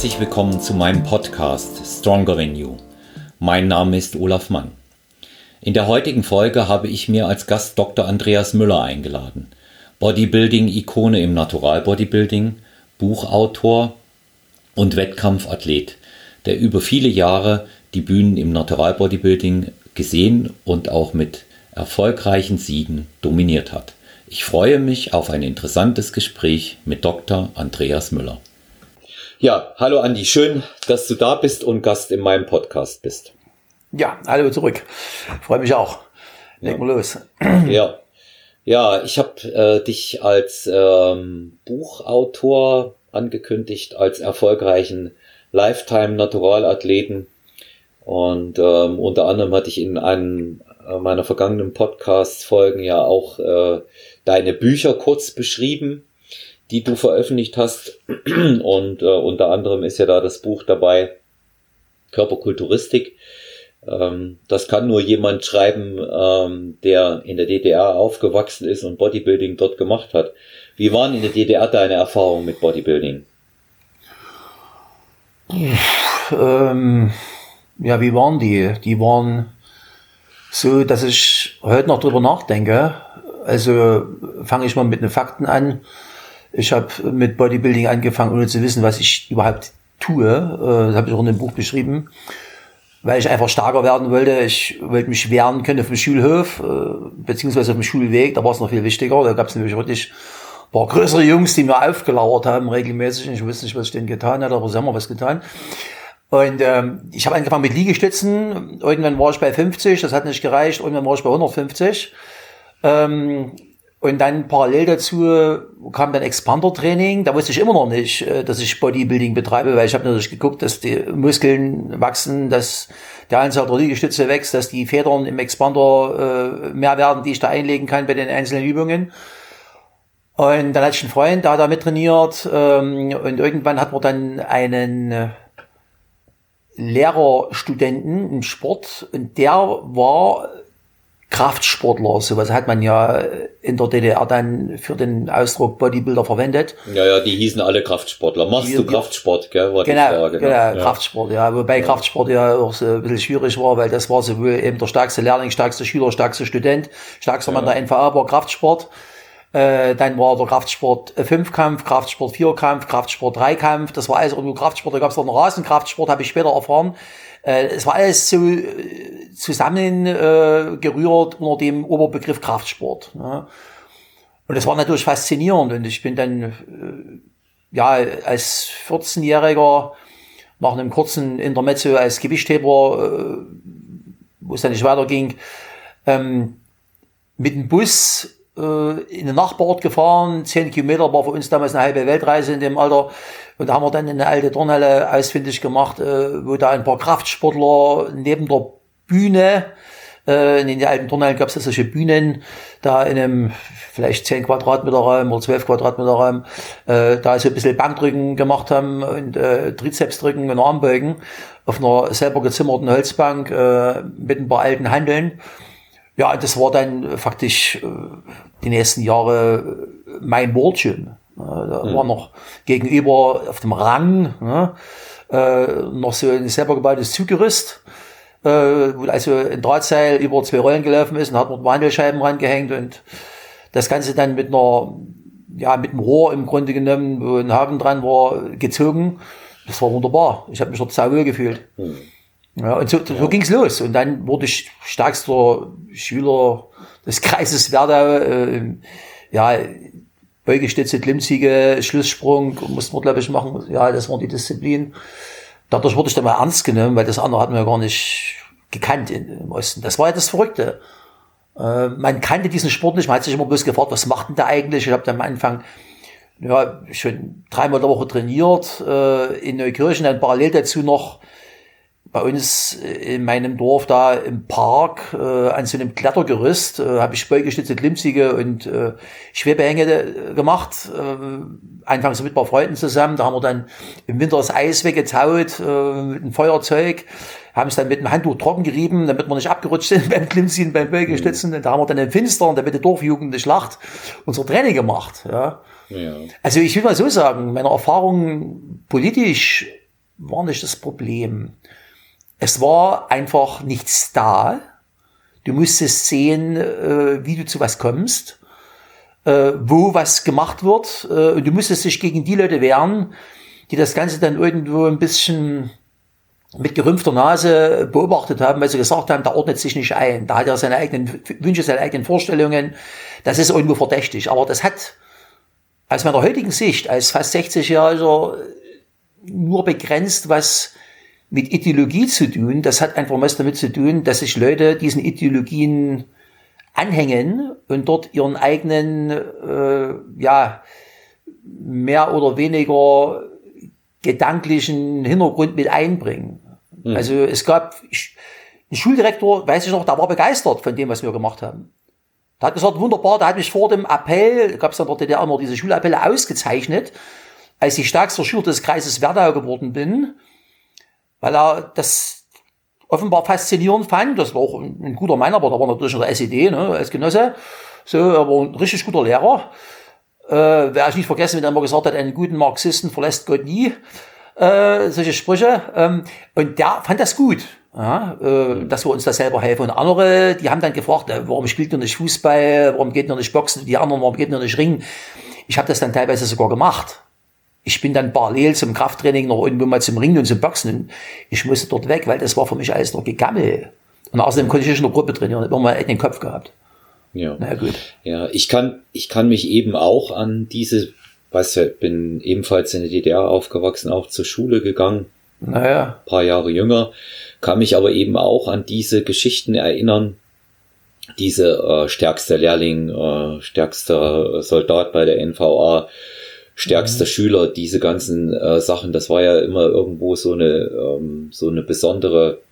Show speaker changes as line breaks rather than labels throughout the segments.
Herzlich willkommen zu meinem Podcast Stronger Than You. Mein Name ist Olaf Mann. In der heutigen Folge habe ich mir als Gast Dr. Andreas Müller eingeladen. Bodybuilding-Ikone im Natural-Bodybuilding, Buchautor und Wettkampfathlet, der über viele Jahre die Bühnen im Natural-Bodybuilding gesehen und auch mit erfolgreichen Siegen dominiert hat. Ich freue mich auf ein interessantes Gespräch mit Dr. Andreas Müller. Ja, hallo Andi, schön, dass du da bist und Gast in meinem Podcast bist.
Ja, hallo zurück. Freue mich auch. Leg mal los.
Ja, ja, ich habe äh, dich als ähm, Buchautor angekündigt, als erfolgreichen Lifetime-Naturalathleten. Und ähm, unter anderem hatte ich in einem meiner vergangenen Podcast-Folgen ja auch äh, deine Bücher kurz beschrieben, die du veröffentlicht hast. Und äh, unter anderem ist ja da das Buch dabei, Körperkulturistik. Ähm, das kann nur jemand schreiben, ähm, der in der DDR aufgewachsen ist und Bodybuilding dort gemacht hat. Wie waren in der DDR deine Erfahrungen mit Bodybuilding?
Ähm, ja, wie waren die? Die waren so, dass ich heute noch drüber nachdenke. Also fange ich mal mit den Fakten an. Ich habe mit Bodybuilding angefangen, ohne zu wissen, was ich überhaupt tue. Äh, das habe ich auch in dem Buch beschrieben weil ich einfach stärker werden wollte. Ich wollte mich wehren können auf dem Schulhof, äh, beziehungsweise auf dem Schulweg. Da war es noch viel wichtiger. Da gab es nämlich wirklich ein paar größere Jungs, die mir aufgelauert haben regelmäßig. Ich wusste nicht, was ich denen getan hatte, aber sie haben mir was getan. Und ähm, ich habe angefangen mit Liegestützen. Irgendwann war ich bei 50, das hat nicht gereicht. Irgendwann war ich bei 150. Ähm, und dann parallel dazu kam dann Expander-Training. Da wusste ich immer noch nicht, äh, dass ich Bodybuilding betreibe, weil ich habe natürlich geguckt, dass die Muskeln wachsen, dass der Anzahl der Liegestütze wächst, dass die Federn im Expander äh, mehr werden, die ich da einlegen kann bei den einzelnen Übungen. Und dann hatte ich einen Freund, der hat da mit trainiert. Ähm, und irgendwann hat man dann einen Lehrerstudenten im Sport und der war Kraftsportler. Sowas hat man ja in der DDR dann für den Ausdruck Bodybuilder verwendet.
Ja, ja, die hießen alle Kraftsportler. Machst die, du Kraftsport, gell? War
genau, die Frage, genau, ja. Kraftsport, ja. Wobei ja. Kraftsport ja auch so ein bisschen schwierig war, weil das war sowohl eben der stärkste Lehrling, stärkste Schüler, stärkste Student, stärkster Mann der NVA war Kraftsport. Äh, dann war der Kraftsport Fünfkampf, Kraftsport Vierkampf, Kraftsport Dreikampf. Das war alles irgendwo Kraftsport. Da gab es noch einen Rasenkraftsport, habe ich später erfahren. Äh, es war alles so zusammengerührt äh, unter dem Oberbegriff Kraftsport. Ne? Und das war natürlich faszinierend. Und ich bin dann äh, ja als 14-Jähriger nach einem kurzen Intermezzo als Gewichtheber, äh, wo es dann nicht weiterging, ähm, mit dem Bus in den Nachbarort gefahren. Zehn Kilometer war für uns damals eine halbe Weltreise in dem Alter. Und da haben wir dann eine alte Turnhalle ausfindig gemacht, äh, wo da ein paar Kraftsportler neben der Bühne, äh, in den alten Turnhallen gab es solche Bühnen, da in einem vielleicht 10 Quadratmeter Raum oder 12 Quadratmeter Raum, äh, da so ein bisschen Bankdrücken gemacht haben und äh, Trizepsdrücken und Armbeugen auf einer selber gezimmerten Holzbank äh, mit ein paar alten Handeln. Ja, das war dann faktisch äh, die nächsten Jahre mein Wort da mhm. war noch gegenüber auf dem Rang ne, äh, noch so ein selber gebautes Zuggerüst, äh, wo also ein Drahtseil über zwei Rollen gelaufen ist und hat man Wandelscheiben rangehängt und das Ganze dann mit einer, ja, mit einem Rohr im Grunde genommen, wo ein Haken dran war, gezogen. Das war wunderbar. Ich habe mich dort sauwohl gefühlt. Mhm. Ja, und so, so ja. ging's los. Und dann wurde ich stärkster Schüler des Kreises Werdau. Äh, ja, Beugestütze, Klimmziege, Schlusssprung, mussten wir, glaube ich, machen. Ja, das waren die Disziplinen. Dadurch wurde ich dann mal ernst genommen, weil das andere hatten wir gar nicht gekannt im Osten. Das war ja das Verrückte. Äh, man kannte diesen Sport nicht, man hat sich immer bloß gefragt, was macht denn da eigentlich? Ich habe dann am Anfang ja, schon dreimal der Woche trainiert, äh, in Neukirchen, dann parallel dazu noch bei uns äh, in meinem Dorf da im Park äh, an so einem Klettergerüst äh, habe ich beugestützte Klimmzüge und äh, Schwebehänge äh, gemacht. Äh, anfangs mit ein paar Freunden zusammen. Da haben wir dann im Winter das Eis weggetaut äh, mit einem Feuerzeug, haben es dann mit dem Handtuch trocken gerieben, damit wir nicht abgerutscht sind beim Klimmziehen, beim Beugestützen. Und da haben wir dann im Finstern, da wird die Dorfjugend die Schlacht, unsere Training gemacht. Ja. ja. Also ich will mal so sagen, meine Erfahrung politisch war nicht das Problem. Es war einfach nichts da. Du musstest sehen, äh, wie du zu was kommst, äh, wo was gemacht wird. Äh, und du musstest dich gegen die Leute wehren, die das Ganze dann irgendwo ein bisschen mit gerümpfter Nase beobachtet haben, weil sie gesagt haben, da ordnet sich nicht ein, da hat er seine eigenen Wünsche, seine eigenen Vorstellungen. Das ist irgendwo verdächtig. Aber das hat aus meiner heutigen Sicht, als fast 60-Jähriger, nur begrenzt was mit Ideologie zu tun. Das hat einfach was damit zu tun, dass sich Leute diesen Ideologien anhängen und dort ihren eigenen, äh, ja, mehr oder weniger gedanklichen Hintergrund mit einbringen. Mhm. Also es gab ein Schuldirektor, weiß ich noch, der war begeistert von dem, was wir gemacht haben. Der hat gesagt, wunderbar, der hat mich vor dem Appell, gab es dann dort DDR immer diese Schulappelle ausgezeichnet, als ich stärkster Schüler des Kreises Werdau geworden bin, weil er das offenbar faszinierend fand. Das war auch ein, ein guter Mann, aber da war natürlich noch der SED, ne, als Genosse. So, aber ein richtig guter Lehrer. Äh, wer ich nicht vergessen, wenn er immer gesagt hat, einen guten Marxisten verlässt Gott nie. Äh, solche Sprüche. Ähm, und der fand das gut. Ja, äh, dass wir uns da selber helfen. Und andere, die haben dann gefragt, äh, warum spielt ihr nicht Fußball, warum geht ihr nicht Boxen, die anderen, warum geht ihr nicht Ringen. Ich habe das dann teilweise sogar gemacht. Ich bin dann parallel zum Krafttraining noch irgendwo mal zum Ringen und zum Boxen. Und ich musste dort weg, weil das war für mich alles noch Gegammel. Und außerdem konnte ich in der Gruppe trainieren, ich habe immer den Kopf gehabt.
Ja. Na gut. Ja, ich kann, ich kann mich eben auch an diese, weißt du, bin ebenfalls in der DDR aufgewachsen, auch zur Schule gegangen. Naja. Paar Jahre jünger, kann mich aber eben auch an diese Geschichten erinnern. Diese äh, stärkster Lehrling, äh, stärkster Soldat bei der NVA, stärkster mhm. Schüler, diese ganzen äh, Sachen, das war ja immer irgendwo so eine, ähm, so eine besondere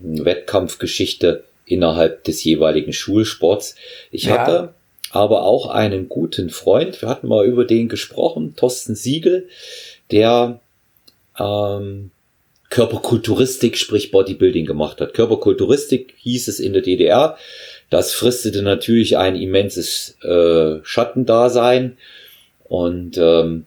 Wettkampfgeschichte innerhalb des jeweiligen Schulsports. Ich ja. hatte aber auch einen guten Freund, wir hatten mal über den gesprochen, Thorsten Siegel, der ähm, Körperkulturistik, sprich Bodybuilding gemacht hat. Körperkulturistik hieß es in der DDR. Das fristete natürlich ein immenses äh, Schattendasein und ähm,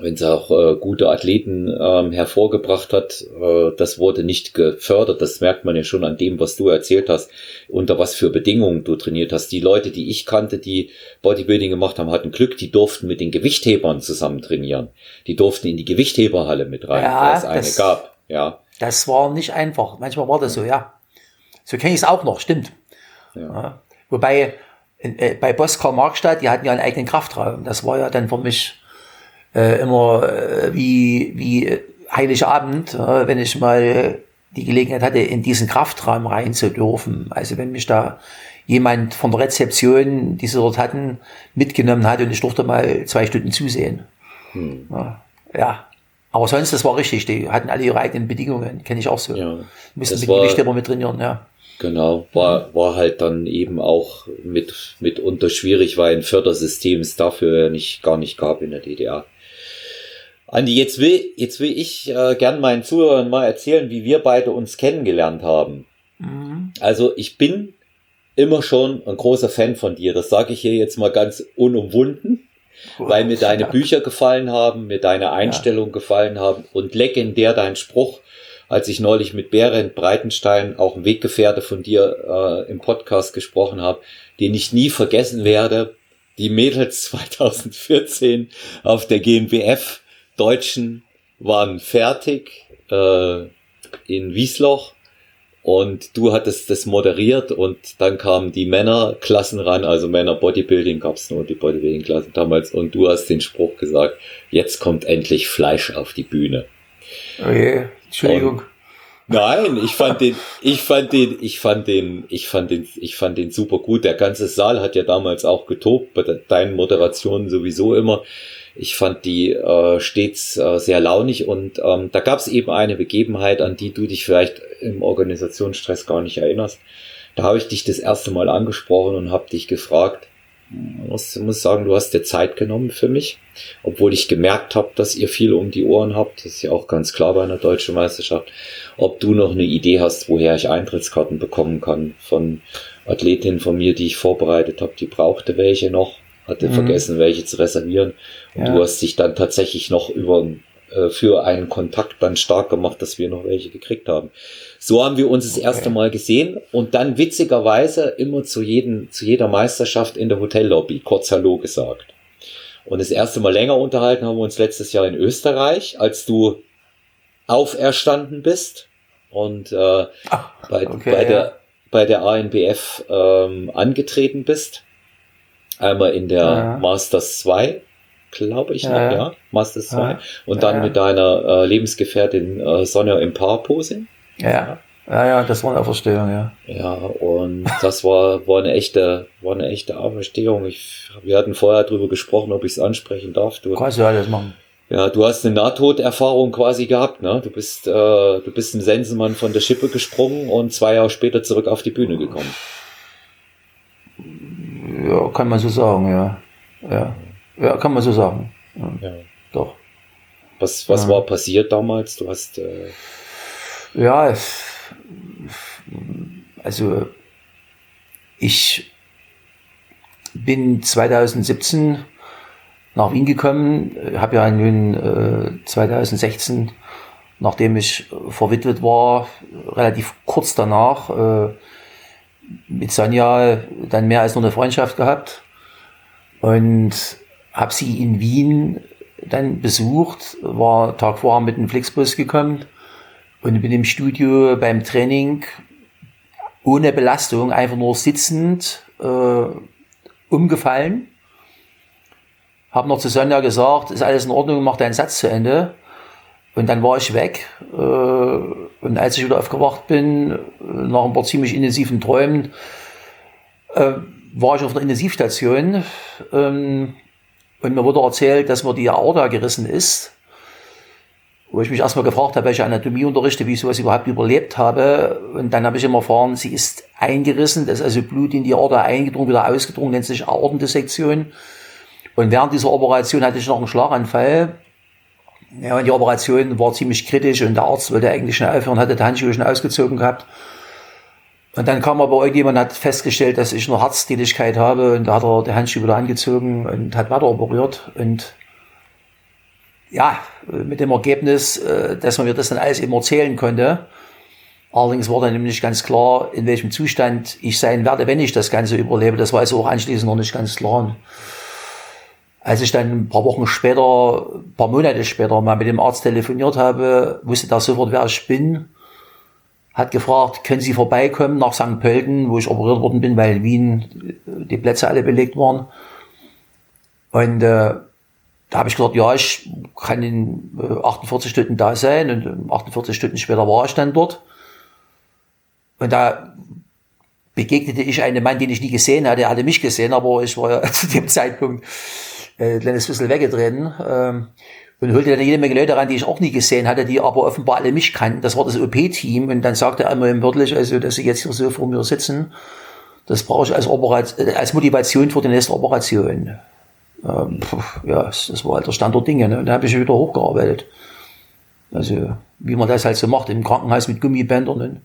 wenn es auch äh, gute Athleten ähm, hervorgebracht hat, äh, das wurde nicht gefördert. Das merkt man ja schon an dem, was du erzählt hast, unter was für Bedingungen du trainiert hast. Die Leute, die ich kannte, die Bodybuilding gemacht haben, hatten Glück, die durften mit den Gewichthebern zusammen trainieren. Die durften in die Gewichtheberhalle mit rein, ja, weil es eine das, gab. Ja.
Das war nicht einfach. Manchmal war das so, ja. So kenne ich es auch noch, stimmt. Ja. ja. Wobei äh, bei Boskar Markstadt, die hatten ja einen eigenen Kraftraum. Das war ja dann für mich äh, immer äh, wie, wie Heiligabend, äh, wenn ich mal die Gelegenheit hatte, in diesen Kraftraum rein zu dürfen. Also wenn mich da jemand von der Rezeption, die sie dort hatten, mitgenommen hat und ich durfte mal zwei Stunden zusehen. Hm. Ja. Aber sonst, das war richtig. Die hatten alle ihre eigenen Bedingungen. Kenne ich auch so. Ja, Müssen mit Gewicht immer mit trainieren, ja.
Genau, war, war halt dann eben auch mit, mitunter schwierig, weil ein Fördersystem es dafür nicht, gar nicht gab in der DDR. Andi, jetzt will, jetzt will ich äh, gern meinen Zuhörern mal erzählen, wie wir beide uns kennengelernt haben. Mhm. Also ich bin immer schon ein großer Fan von dir. Das sage ich hier jetzt mal ganz unumwunden, oh, weil mir deine. Bücher gefallen haben, mir deine Einstellung ja. gefallen haben und legendär dein Spruch, als ich neulich mit Berend Breitenstein, auch ein Weggefährte von dir, äh, im Podcast gesprochen habe, den ich nie vergessen werde. Die Mädels 2014 auf der GmbF Deutschen waren fertig äh, in Wiesloch und du hattest das moderiert und dann kamen die Männerklassen ran, also Männer Bodybuilding gab es nur die Bodybuilding-Klassen damals und du hast den Spruch gesagt, jetzt kommt endlich Fleisch auf die Bühne.
Oh je, Entschuldigung. Und
Nein, ich fand den, ich fand den, ich fand den, ich fand den, ich fand den super gut. Der ganze Saal hat ja damals auch getobt, bei deinen Moderationen sowieso immer. Ich fand die äh, stets äh, sehr launig und ähm, da gab es eben eine Begebenheit, an die du dich vielleicht im Organisationsstress gar nicht erinnerst. Da habe ich dich das erste Mal angesprochen und habe dich gefragt, muss, muss sagen, du hast dir Zeit genommen für mich, obwohl ich gemerkt habe, dass ihr viel um die Ohren habt. Das ist ja auch ganz klar bei einer deutschen Meisterschaft. Ob du noch eine Idee hast, woher ich Eintrittskarten bekommen kann von Athletinnen von mir, die ich vorbereitet habe, die brauchte welche noch hatte mhm. vergessen, welche zu reservieren. Und ja. du hast dich dann tatsächlich noch über äh, für einen Kontakt dann stark gemacht, dass wir noch welche gekriegt haben. So haben wir uns das erste Mal gesehen und dann witzigerweise immer zu, jedem, zu jeder Meisterschaft in der Hotellobby kurz Hallo gesagt. Und das erste Mal länger unterhalten haben wir uns letztes Jahr in Österreich, als du auferstanden bist und äh, Ach, bei, okay, bei, der, bei der ANBF ähm, angetreten bist. Einmal in der ja. Masters 2, glaube ich, ja, noch, ja. Masters 2. Und dann mit deiner äh, Lebensgefährtin äh, Sonja im Paarposing.
Ja. Ja, ja, das war eine Auferstehung, ja.
Ja, und das war, war eine echte, war eine echte Auferstehung. Ich, wir hatten vorher drüber gesprochen, ob ich es ansprechen darf.
Du, Kannst du alles machen.
Ja, du hast eine Nahtoderfahrung quasi gehabt, ne? Du bist, äh, du bist im Sensenmann von der Schippe gesprungen und zwei Jahre später zurück auf die Bühne gekommen.
Ja, kann man so sagen, ja. Ja, ja kann man so sagen. Ja, ja. Doch.
Was, was ja. war passiert damals? Du hast. Äh
ja, also ich bin 2017 nach Wien gekommen, habe ja nun äh, 2016, nachdem ich verwitwet war, relativ kurz danach äh, mit Sonja dann mehr als nur eine Freundschaft gehabt und habe sie in Wien dann besucht, war Tag vorher mit dem Flixbus gekommen und bin im Studio beim Training ohne Belastung, einfach nur sitzend, äh, umgefallen. Hab noch zu Sonja gesagt, ist alles in Ordnung, mach deinen Satz zu Ende. Und dann war ich weg. Äh, und als ich wieder aufgewacht bin, nach ein paar ziemlich intensiven Träumen, äh, war ich auf einer Intensivstation. Ähm, und mir wurde erzählt, dass mir die Aorta gerissen ist wo ich mich erstmal gefragt habe, welche Anatomie unterrichte, wie ich sowas überhaupt überlebt habe. Und dann habe ich immer erfahren, sie ist eingerissen, das ist also Blut in die Aorta eingedrungen, wieder ausgedrungen, nennt sich Aortendissektion. Und während dieser Operation hatte ich noch einen Schlaganfall. Ja, und die Operation war ziemlich kritisch und der Arzt wollte eigentlich schnell aufhören, hatte die Handschuhe schon ausgezogen gehabt. Und dann kam aber irgendjemand hat festgestellt, dass ich noch Herztätigkeit habe und da hat er die Handschuhe wieder angezogen und hat weiter operiert und ja, mit dem Ergebnis, äh, dass man mir das dann alles eben erzählen konnte. Allerdings war dann nämlich ganz klar, in welchem Zustand ich sein werde, wenn ich das Ganze überlebe. Das war also auch anschließend noch nicht ganz klar. Als ich dann ein paar Wochen später, ein paar Monate später mal mit dem Arzt telefoniert habe, wusste der sofort, wer ich bin. Hat gefragt, können Sie vorbeikommen nach St. Pölten, wo ich operiert worden bin, weil Wien die Plätze alle belegt waren. Und äh, da habe ich gesagt, ja, ich kann in 48 äh, Stunden da sein und 48 Stunden später war ich dann dort. Und da begegnete ich einem Mann, den ich nie gesehen hatte. Er hatte mich gesehen, aber ich war ja zu dem Zeitpunkt äh, ein kleines bisschen weggetreten. Ähm, und holte dann jede Menge Leute ran, die ich auch nie gesehen hatte, die aber offenbar alle mich kannten. Das war das OP-Team. Und dann sagte er immer wörtlich, also, dass sie jetzt hier so vor mir sitzen, das brauche ich als, Operation, äh, als Motivation für die nächste Operation ähm, ja, das war halt der Stand der Dinge. Ne? Und da habe ich wieder hochgearbeitet. Also, wie man das halt so macht, im Krankenhaus mit Gummibändern. Und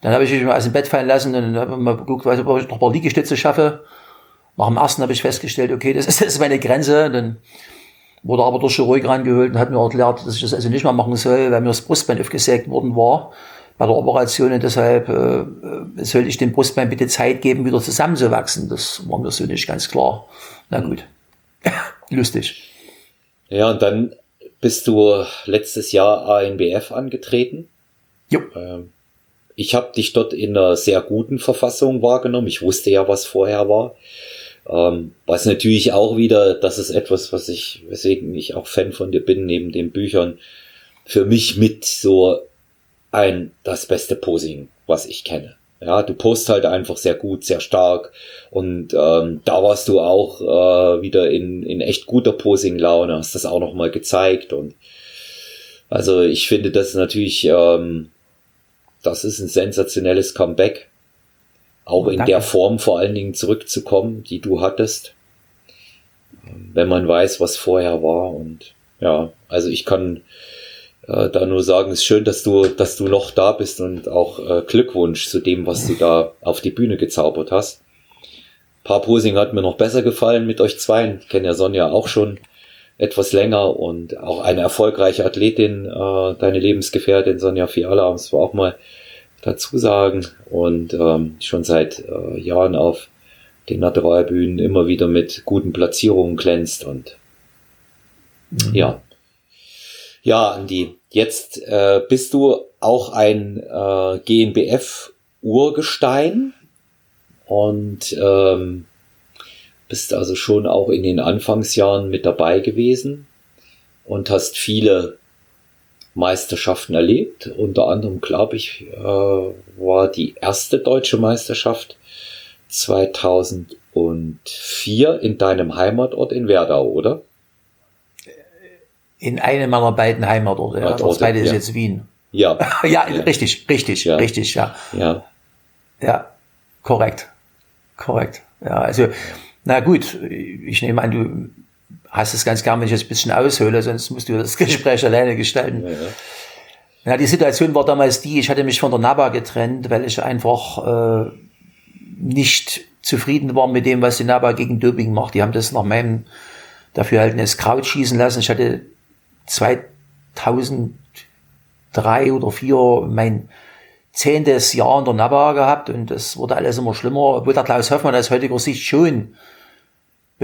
dann habe ich mich mal aus dem Bett fallen lassen und habe mal geguckt, ob ich noch ein paar Liegestütze schaffe. Nach dem ersten habe ich festgestellt, okay, das ist, das ist meine Grenze. Und dann wurde aber der Chirurg rangeholt und hat mir erklärt, dass ich das also nicht mehr machen soll, weil mir das Brustbein aufgesägt worden war bei der Operation und deshalb äh, äh sollte ich dem Brustbein bitte Zeit geben, wieder zusammenzuwachsen. Das war mir so nicht ganz klar. Na gut. Lustig.
Ja, und dann bist du letztes Jahr ANBF angetreten.
Jo.
Ähm, ich habe dich dort in einer sehr guten Verfassung wahrgenommen. Ich wusste ja, was vorher war. Ähm, was natürlich auch wieder, das ist etwas, was ich, weswegen ich auch Fan von dir bin, neben den Büchern, für mich mit so ein, das beste Posing, was ich kenne. Ja, du postest halt einfach sehr gut, sehr stark. Und ähm, da warst du auch äh, wieder in, in echt guter Posing-Laune, hast das auch nochmal gezeigt. Und also ich finde das natürlich, ähm, das ist ein sensationelles Comeback. Auch in der Form vor allen Dingen zurückzukommen, die du hattest. Wenn man weiß, was vorher war. Und ja, also ich kann äh, da nur sagen, es ist schön, dass du, dass du noch da bist und auch äh, Glückwunsch zu dem, was du da auf die Bühne gezaubert hast. Paar Posing hat mir noch besser gefallen mit euch zwei. Ich kenne ja Sonja auch schon etwas länger und auch eine erfolgreiche Athletin, äh, deine Lebensgefährtin Sonja Fiala, muss man auch mal dazu sagen. Und ähm, schon seit äh, Jahren auf den Naturalbühnen immer wieder mit guten Platzierungen glänzt und mhm. ja. Ja, Andi, jetzt äh, bist du auch ein äh, GNBF-Urgestein und ähm, bist also schon auch in den Anfangsjahren mit dabei gewesen und hast viele Meisterschaften erlebt. Unter anderem, glaube ich, äh, war die erste deutsche Meisterschaft 2004 in deinem Heimatort in Werdau, oder?
In einem meiner beiden Heimatorte. Ja. Das zweite ist jetzt Wien.
Ja.
ja, ja, richtig, richtig, ja. richtig, ja.
Ja.
Ja, korrekt. Korrekt. Ja, also, na gut, ich nehme an, du hast es ganz gern, wenn ich jetzt ein bisschen aushöhle, sonst musst du das Gespräch alleine gestalten. Ja, ja. ja, die Situation war damals die, ich hatte mich von der NABA getrennt, weil ich einfach äh, nicht zufrieden war mit dem, was die NABA gegen Doping macht. Die haben das nach meinem Dafürhalten Kraut schießen lassen. Ich hatte 2003 oder 2004 mein zehntes Jahr in der NABA gehabt und das wurde alles immer schlimmer, obwohl der Klaus Hoffmann aus heutiger Sicht schon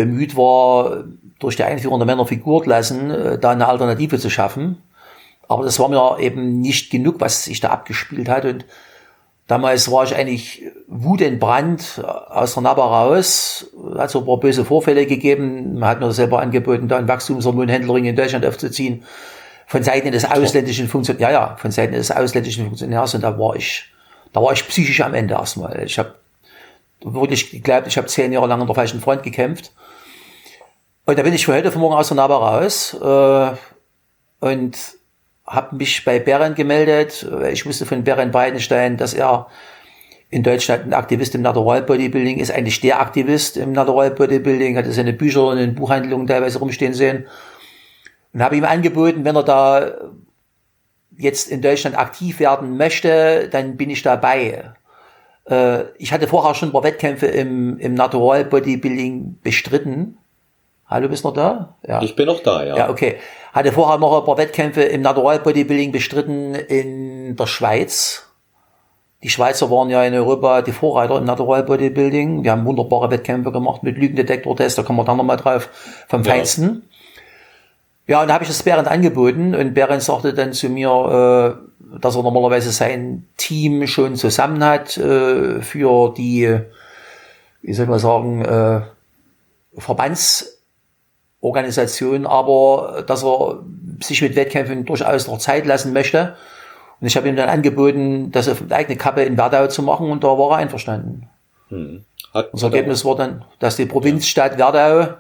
bemüht war, durch die Einführung der Männerfigurklassen äh, da eine Alternative zu schaffen. Aber das war mir eben nicht genug, was sich da abgespielt hat. Und damals war ich eigentlich wutentbrannt aus der NABA raus. Hat so ein paar böse Vorfälle gegeben. Man hat mir selber angeboten, da einen Wachstumshormonhändlerring in Deutschland aufzuziehen. Von Seiten des ausländischen Funktionärs, ja, ja, von Seiten des ausländischen Funktionärs. Und da war ich, da war ich psychisch am Ende erstmal. Ich habe wirklich geglaubt, ich habe zehn Jahre lang an der falschen Front gekämpft. Und da bin ich für heute von morgen aus der NABA raus äh, und habe mich bei Beren gemeldet. Ich wusste von Beren Weidenstein, dass er in Deutschland ein Aktivist im Natural Bodybuilding ist, eigentlich der Aktivist im Natural Bodybuilding, hatte seine Bücher in Buchhandlungen teilweise rumstehen sehen. Und habe ihm angeboten, wenn er da jetzt in Deutschland aktiv werden möchte, dann bin ich dabei. Äh, ich hatte vorher schon ein paar Wettkämpfe im, im Natural Bodybuilding bestritten. Hallo, bist du noch da?
Ja. Ich bin noch da, ja.
Ja, okay. Hatte vorher noch ein paar Wettkämpfe im Natural Bodybuilding bestritten in der Schweiz. Die Schweizer waren ja in Europa die Vorreiter im Natural Bodybuilding. Wir haben wunderbare Wettkämpfe gemacht mit Lügendetektor-Test, da kommen wir dann nochmal drauf, vom ja. Feinsten. Ja, und da habe ich das Berend angeboten und Berend sagte dann zu mir, äh, dass er normalerweise sein Team schon zusammen hat äh, für die, wie soll man sagen, äh, Verbandsorganisation, aber dass er sich mit Wettkämpfen durchaus noch Zeit lassen möchte. Und ich habe ihm dann angeboten, das auf eigene Kappe in Werdau zu machen und da war er einverstanden. Hm. Hat, das Ergebnis war dann, dass die Provinzstadt Werdau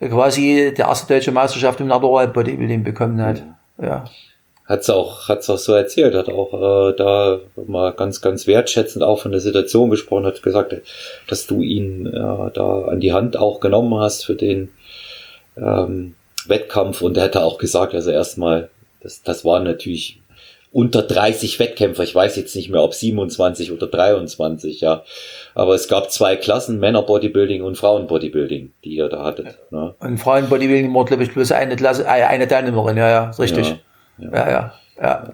quasi die erste deutsche Meisterschaft im Natural Bodybuilding bekommen hat. Hm. Ja
hat's auch, hat's auch so erzählt, hat auch äh, da mal ganz, ganz wertschätzend auch von der Situation gesprochen, hat gesagt, dass du ihn äh, da an die Hand auch genommen hast für den ähm, Wettkampf und er hätte auch gesagt, also erstmal, das, das waren natürlich unter 30 Wettkämpfer, ich weiß jetzt nicht mehr, ob 27 oder 23, ja. Aber es gab zwei Klassen, Männer Bodybuilding und Frauen Bodybuilding, die ihr da hattet.
Ne? Und Frauen Bodybuilding war, glaube ich, bloß eine Klasse, äh, eine Teilnehmerin, ja, ja, richtig. Ja. Ja, ja. ja.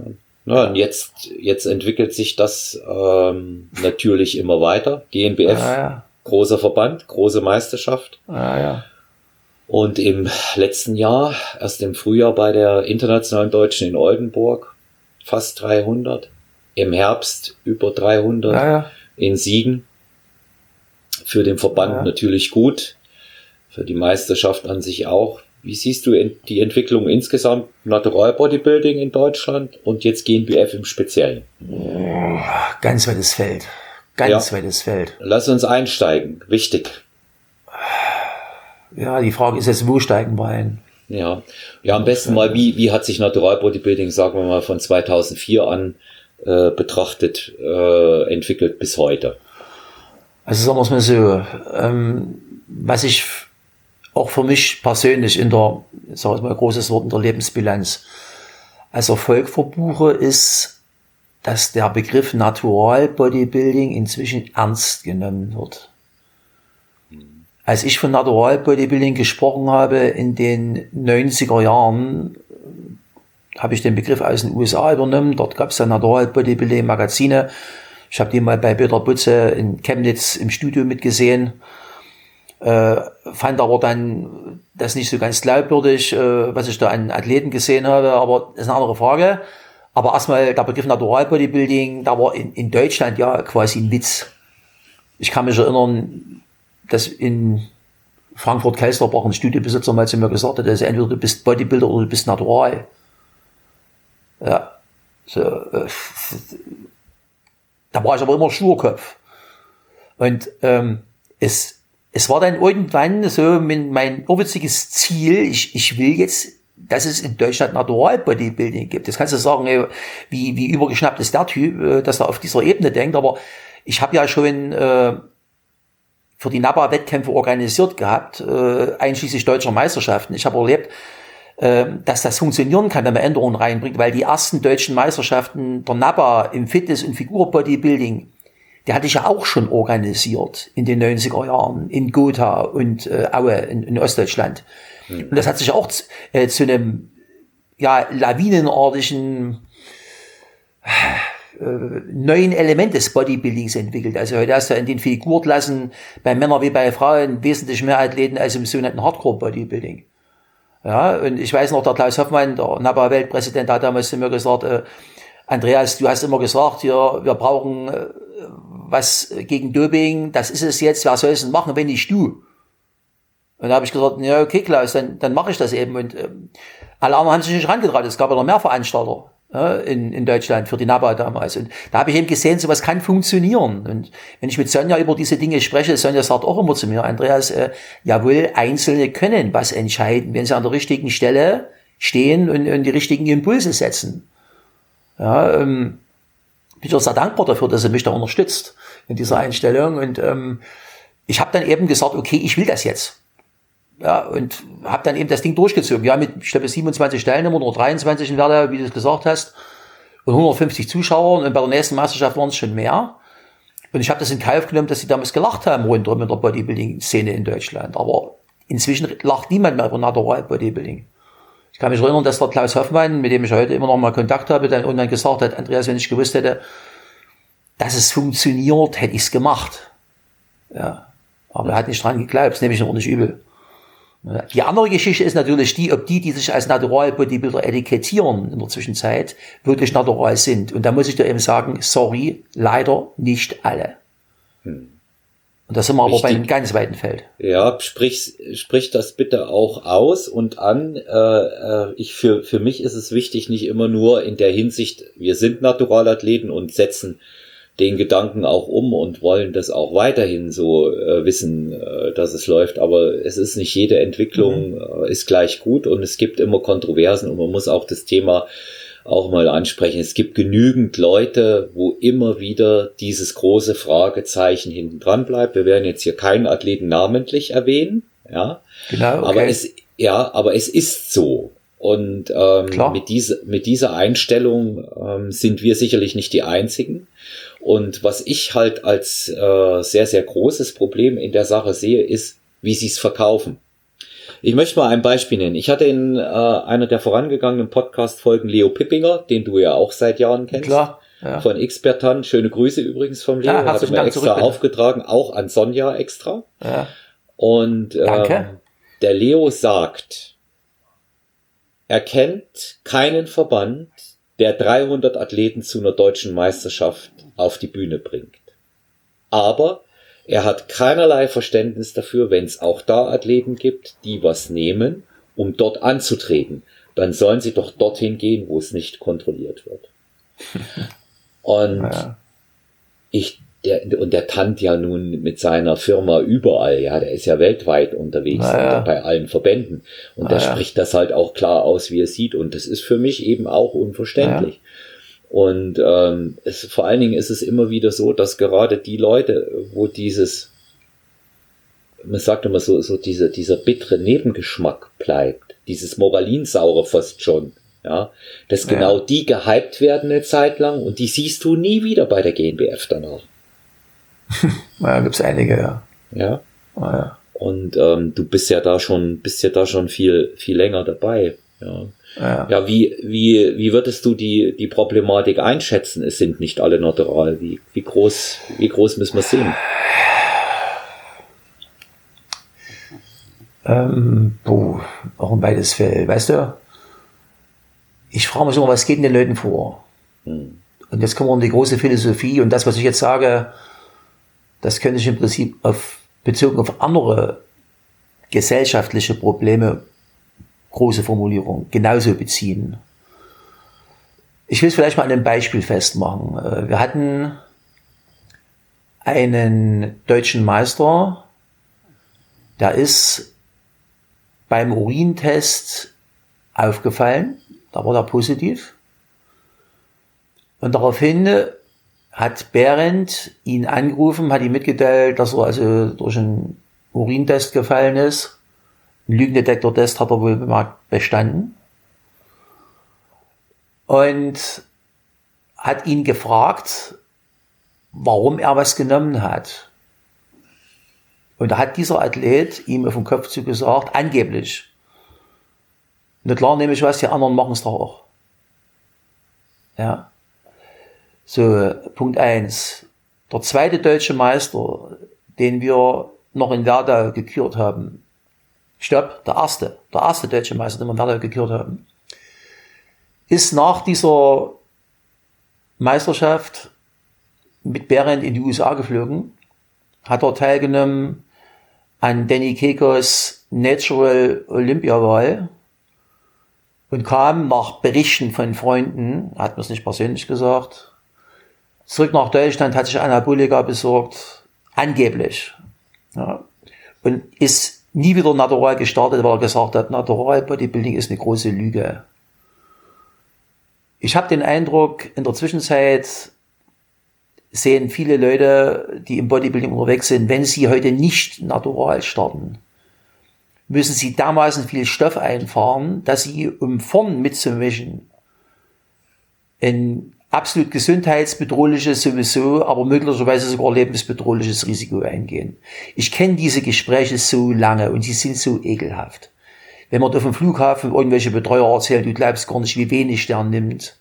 ja. und jetzt, jetzt entwickelt sich das ähm, natürlich immer weiter. GmbF, ja, ja. großer Verband, große Meisterschaft.
Ja, ja.
Und im letzten Jahr, erst im Frühjahr bei der Internationalen Deutschen in Oldenburg, fast 300. Im Herbst über 300. Ja, ja. In Siegen. Für den Verband ja. natürlich gut. Für die Meisterschaft an sich auch. Wie siehst du die Entwicklung insgesamt Natural Bodybuilding in Deutschland und jetzt GNBF im Speziellen?
Ganz weites Feld. Ganz ja. weites Feld.
Lass uns einsteigen. Wichtig.
Ja, die Frage ist jetzt, wo steigen wir ein?
Ja, ja am besten mal, wie, wie hat sich Natural Bodybuilding, sagen wir mal, von 2004 an äh, betrachtet, äh, entwickelt bis heute?
Also sagen wir es mal so, ähm, was ich auch für mich persönlich in der, ich mal, großes Wort in der Lebensbilanz als Erfolg verbuche, ist, dass der Begriff Natural Bodybuilding inzwischen ernst genommen wird. Als ich von Natural Bodybuilding gesprochen habe in den 90er Jahren, habe ich den Begriff aus den USA übernommen. Dort gab es dann Natural Bodybuilding Magazine. Ich habe die mal bei Peter Butze in Chemnitz im Studio mitgesehen. Äh, fand aber dann das nicht so ganz glaubwürdig, äh, was ich da an Athleten gesehen habe, aber das ist eine andere Frage. Aber erstmal der Begriff Natural Bodybuilding, da war in, in Deutschland ja quasi ein Witz. Ich kann mich erinnern, dass in Frankfurt-Kelsterbach ein Studiobesitzer mal zu mir gesagt hat, also entweder du bist Bodybuilder oder du bist Natural. Ja, so, äh, da war ich aber immer Schurkopf. Und ähm, es, es war dann irgendwann so mein urwitziges Ziel, ich, ich will jetzt, dass es in Deutschland Natural Bodybuilding gibt. Das kannst du sagen, wie, wie übergeschnappt ist der Typ, äh, dass er auf dieser Ebene denkt, aber ich habe ja schon äh, für die NABA Wettkämpfe organisiert gehabt, äh, einschließlich deutscher Meisterschaften. Ich habe erlebt, äh, dass das funktionieren kann, wenn man Änderungen reinbringt, weil die ersten deutschen Meisterschaften der NABA im Fitness- und Figurbodybuilding, die hatte ich ja auch schon organisiert in den 90er Jahren in Gotha und äh, Aue in, in Ostdeutschland. Mhm. Und das hat sich auch äh, zu einem ja, lawinenartigen neuen Element des Bodybuildings entwickelt. Also heute hast du in den Figurklassen bei Männern wie bei Frauen wesentlich mehr Athleten als im sogenannten Hardcore-Bodybuilding. Ja, und ich weiß noch, der Klaus Hoffmann, der NABA-Weltpräsident, hat damals zu mir gesagt, äh, Andreas, du hast immer gesagt, hier, wir brauchen äh, was gegen Doping, das ist es jetzt, wer soll es denn machen, wenn nicht du? Und da habe ich gesagt, ja, okay, Klaus, dann, dann mache ich das eben. Und äh, alle anderen haben sich nicht herangetraut. Es gab ja noch mehr Veranstalter in, in Deutschland für die NABA damals. Und da habe ich eben gesehen, sowas kann funktionieren. Und wenn ich mit Sonja über diese Dinge spreche, Sonja sagt auch immer zu mir, Andreas, äh, jawohl, Einzelne können was entscheiden, wenn sie an der richtigen Stelle stehen und, und die richtigen Impulse setzen. Ja, ähm, bin ich auch sehr dankbar dafür, dass er mich da unterstützt in dieser Einstellung. Und ähm, ich habe dann eben gesagt, okay, ich will das jetzt. Ja, und habe dann eben das Ding durchgezogen. Ja, mit, ich glaube, 27 Teilnehmern oder 23 in Werder, wie du es gesagt hast, und 150 Zuschauern. Und bei der nächsten Meisterschaft waren es schon mehr. Und ich habe das in Kauf genommen, dass sie damals gelacht haben rundherum in der Bodybuilding-Szene in Deutschland. Aber inzwischen lacht niemand mehr über Natural Bodybuilding. Ich kann mich erinnern, dass der Klaus Hoffmann, mit dem ich heute immer noch mal Kontakt habe, dann irgendwann gesagt hat, Andreas, wenn ich gewusst hätte, dass es funktioniert, hätte ich es gemacht. Ja. Aber er hat nicht dran geglaubt, das nehme ich noch nicht übel. Die andere Geschichte ist natürlich die, ob die, die sich als Natural Bodybuilder etikettieren in der Zwischenzeit, wirklich natural sind. Und da muss ich dir eben sagen, sorry, leider nicht alle. Hm. Und da sind wir aber bei einem ganz weiten Feld.
Ja, sprich, sprich das bitte auch aus und an. Äh, äh, ich für, für mich ist es wichtig, nicht immer nur in der Hinsicht, wir sind Naturalathleten und setzen den Gedanken auch um und wollen das auch weiterhin so äh, wissen, äh, dass es läuft. Aber es ist nicht jede Entwicklung mhm. äh, ist gleich gut und es gibt immer Kontroversen und man muss auch das Thema auch mal ansprechen. Es gibt genügend Leute, wo immer wieder dieses große Fragezeichen hinten dran bleibt. Wir werden jetzt hier keinen Athleten namentlich erwähnen, ja. Genau. Okay. Aber es, ja, aber es ist so. Und ähm, mit, diese, mit dieser Einstellung ähm, sind wir sicherlich nicht die Einzigen. Und was ich halt als äh, sehr, sehr großes Problem in der Sache sehe, ist, wie sie es verkaufen. Ich möchte mal ein Beispiel nennen. Ich hatte in äh, einer der vorangegangenen Podcast-Folgen Leo Pippinger, den du ja auch seit Jahren kennst. Klar. Ja. Von Expertan. Schöne Grüße übrigens vom Leo. Ja, Habe ich mir extra zurück, aufgetragen, auch an Sonja extra. Ja. Und ähm, der Leo sagt, er kennt keinen Verband, der 300 Athleten zu einer deutschen Meisterschaft auf die Bühne bringt. Aber er hat keinerlei Verständnis dafür, wenn es auch da Athleten gibt, die was nehmen, um dort anzutreten. Dann sollen sie doch dorthin gehen, wo es nicht kontrolliert wird. Und ja. ich, der, und der tannt ja nun mit seiner Firma überall, ja, der ist ja weltweit unterwegs ja. bei allen Verbänden. Und der spricht das halt auch klar aus, wie er sieht. Und das ist für mich eben auch unverständlich. Und ähm, es, vor allen Dingen ist es immer wieder so, dass gerade die Leute, wo dieses, man sagt immer so, so diese, dieser bittere Nebengeschmack bleibt, dieses Moralinsaure fast schon, ja, dass ja. genau die gehypt werden eine Zeit lang und die siehst du nie wieder bei der GNBF danach.
ja, gibt's einige, ja.
Ja.
ja.
Und ähm, du bist ja da schon, bist ja da schon viel, viel länger dabei. Ja. Ja. ja, wie, wie, wie würdest du die, die Problematik einschätzen? Es sind nicht alle natural. Wie, wie groß, wie groß müssen wir sehen?
Ähm, boah, auch ein weites Feld. Weißt du, ich frage mich immer, was geht in den Leuten vor? Hm. Und jetzt kommen wir um die große Philosophie und das, was ich jetzt sage, das könnte ich im Prinzip auf, bezogen auf andere gesellschaftliche Probleme, große Formulierung, genauso beziehen. Ich will es vielleicht mal an einem Beispiel festmachen. Äh, wir hatten einen deutschen Meister, der ist beim Urintest aufgefallen, da war er positiv. Und daraufhin hat Behrendt ihn angerufen, hat ihm mitgeteilt, dass er also durch einen Urintest gefallen ist. Lügendetektor-Test hat er wohl bestanden. Und hat ihn gefragt, warum er was genommen hat. Und da hat dieser Athlet ihm auf den Kopf zugesagt, angeblich. Na klar, nehme ich was, die anderen machen es doch auch. Ja. So, Punkt eins. Der zweite deutsche Meister, den wir noch in Werdau gekürt haben. Stopp, der erste, der erste deutsche Meister, den wir in Werdau gekürt haben, ist nach dieser Meisterschaft mit Behrendt in die USA geflogen, hat dort teilgenommen an Danny Kekos Natural Olympia Wahl und kam nach Berichten von Freunden, hat mir es nicht persönlich gesagt, zurück nach Deutschland, hat sich Anabolika besorgt, angeblich. Ja, und ist nie wieder natural gestartet, weil er gesagt hat, Natural Bodybuilding ist eine große Lüge. Ich habe den Eindruck, in der Zwischenzeit sehen viele Leute, die im Bodybuilding unterwegs sind, wenn sie heute nicht natural starten, müssen sie dermaßen viel Stoff einfahren, dass sie, um vorn mitzumischen, ein absolut gesundheitsbedrohliches sowieso, aber möglicherweise sogar lebensbedrohliches Risiko eingehen. Ich kenne diese Gespräche so lange und sie sind so ekelhaft. Wenn man auf dem Flughafen irgendwelche Betreuer erzählt, du glaubst gar nicht, wie wenig der nimmt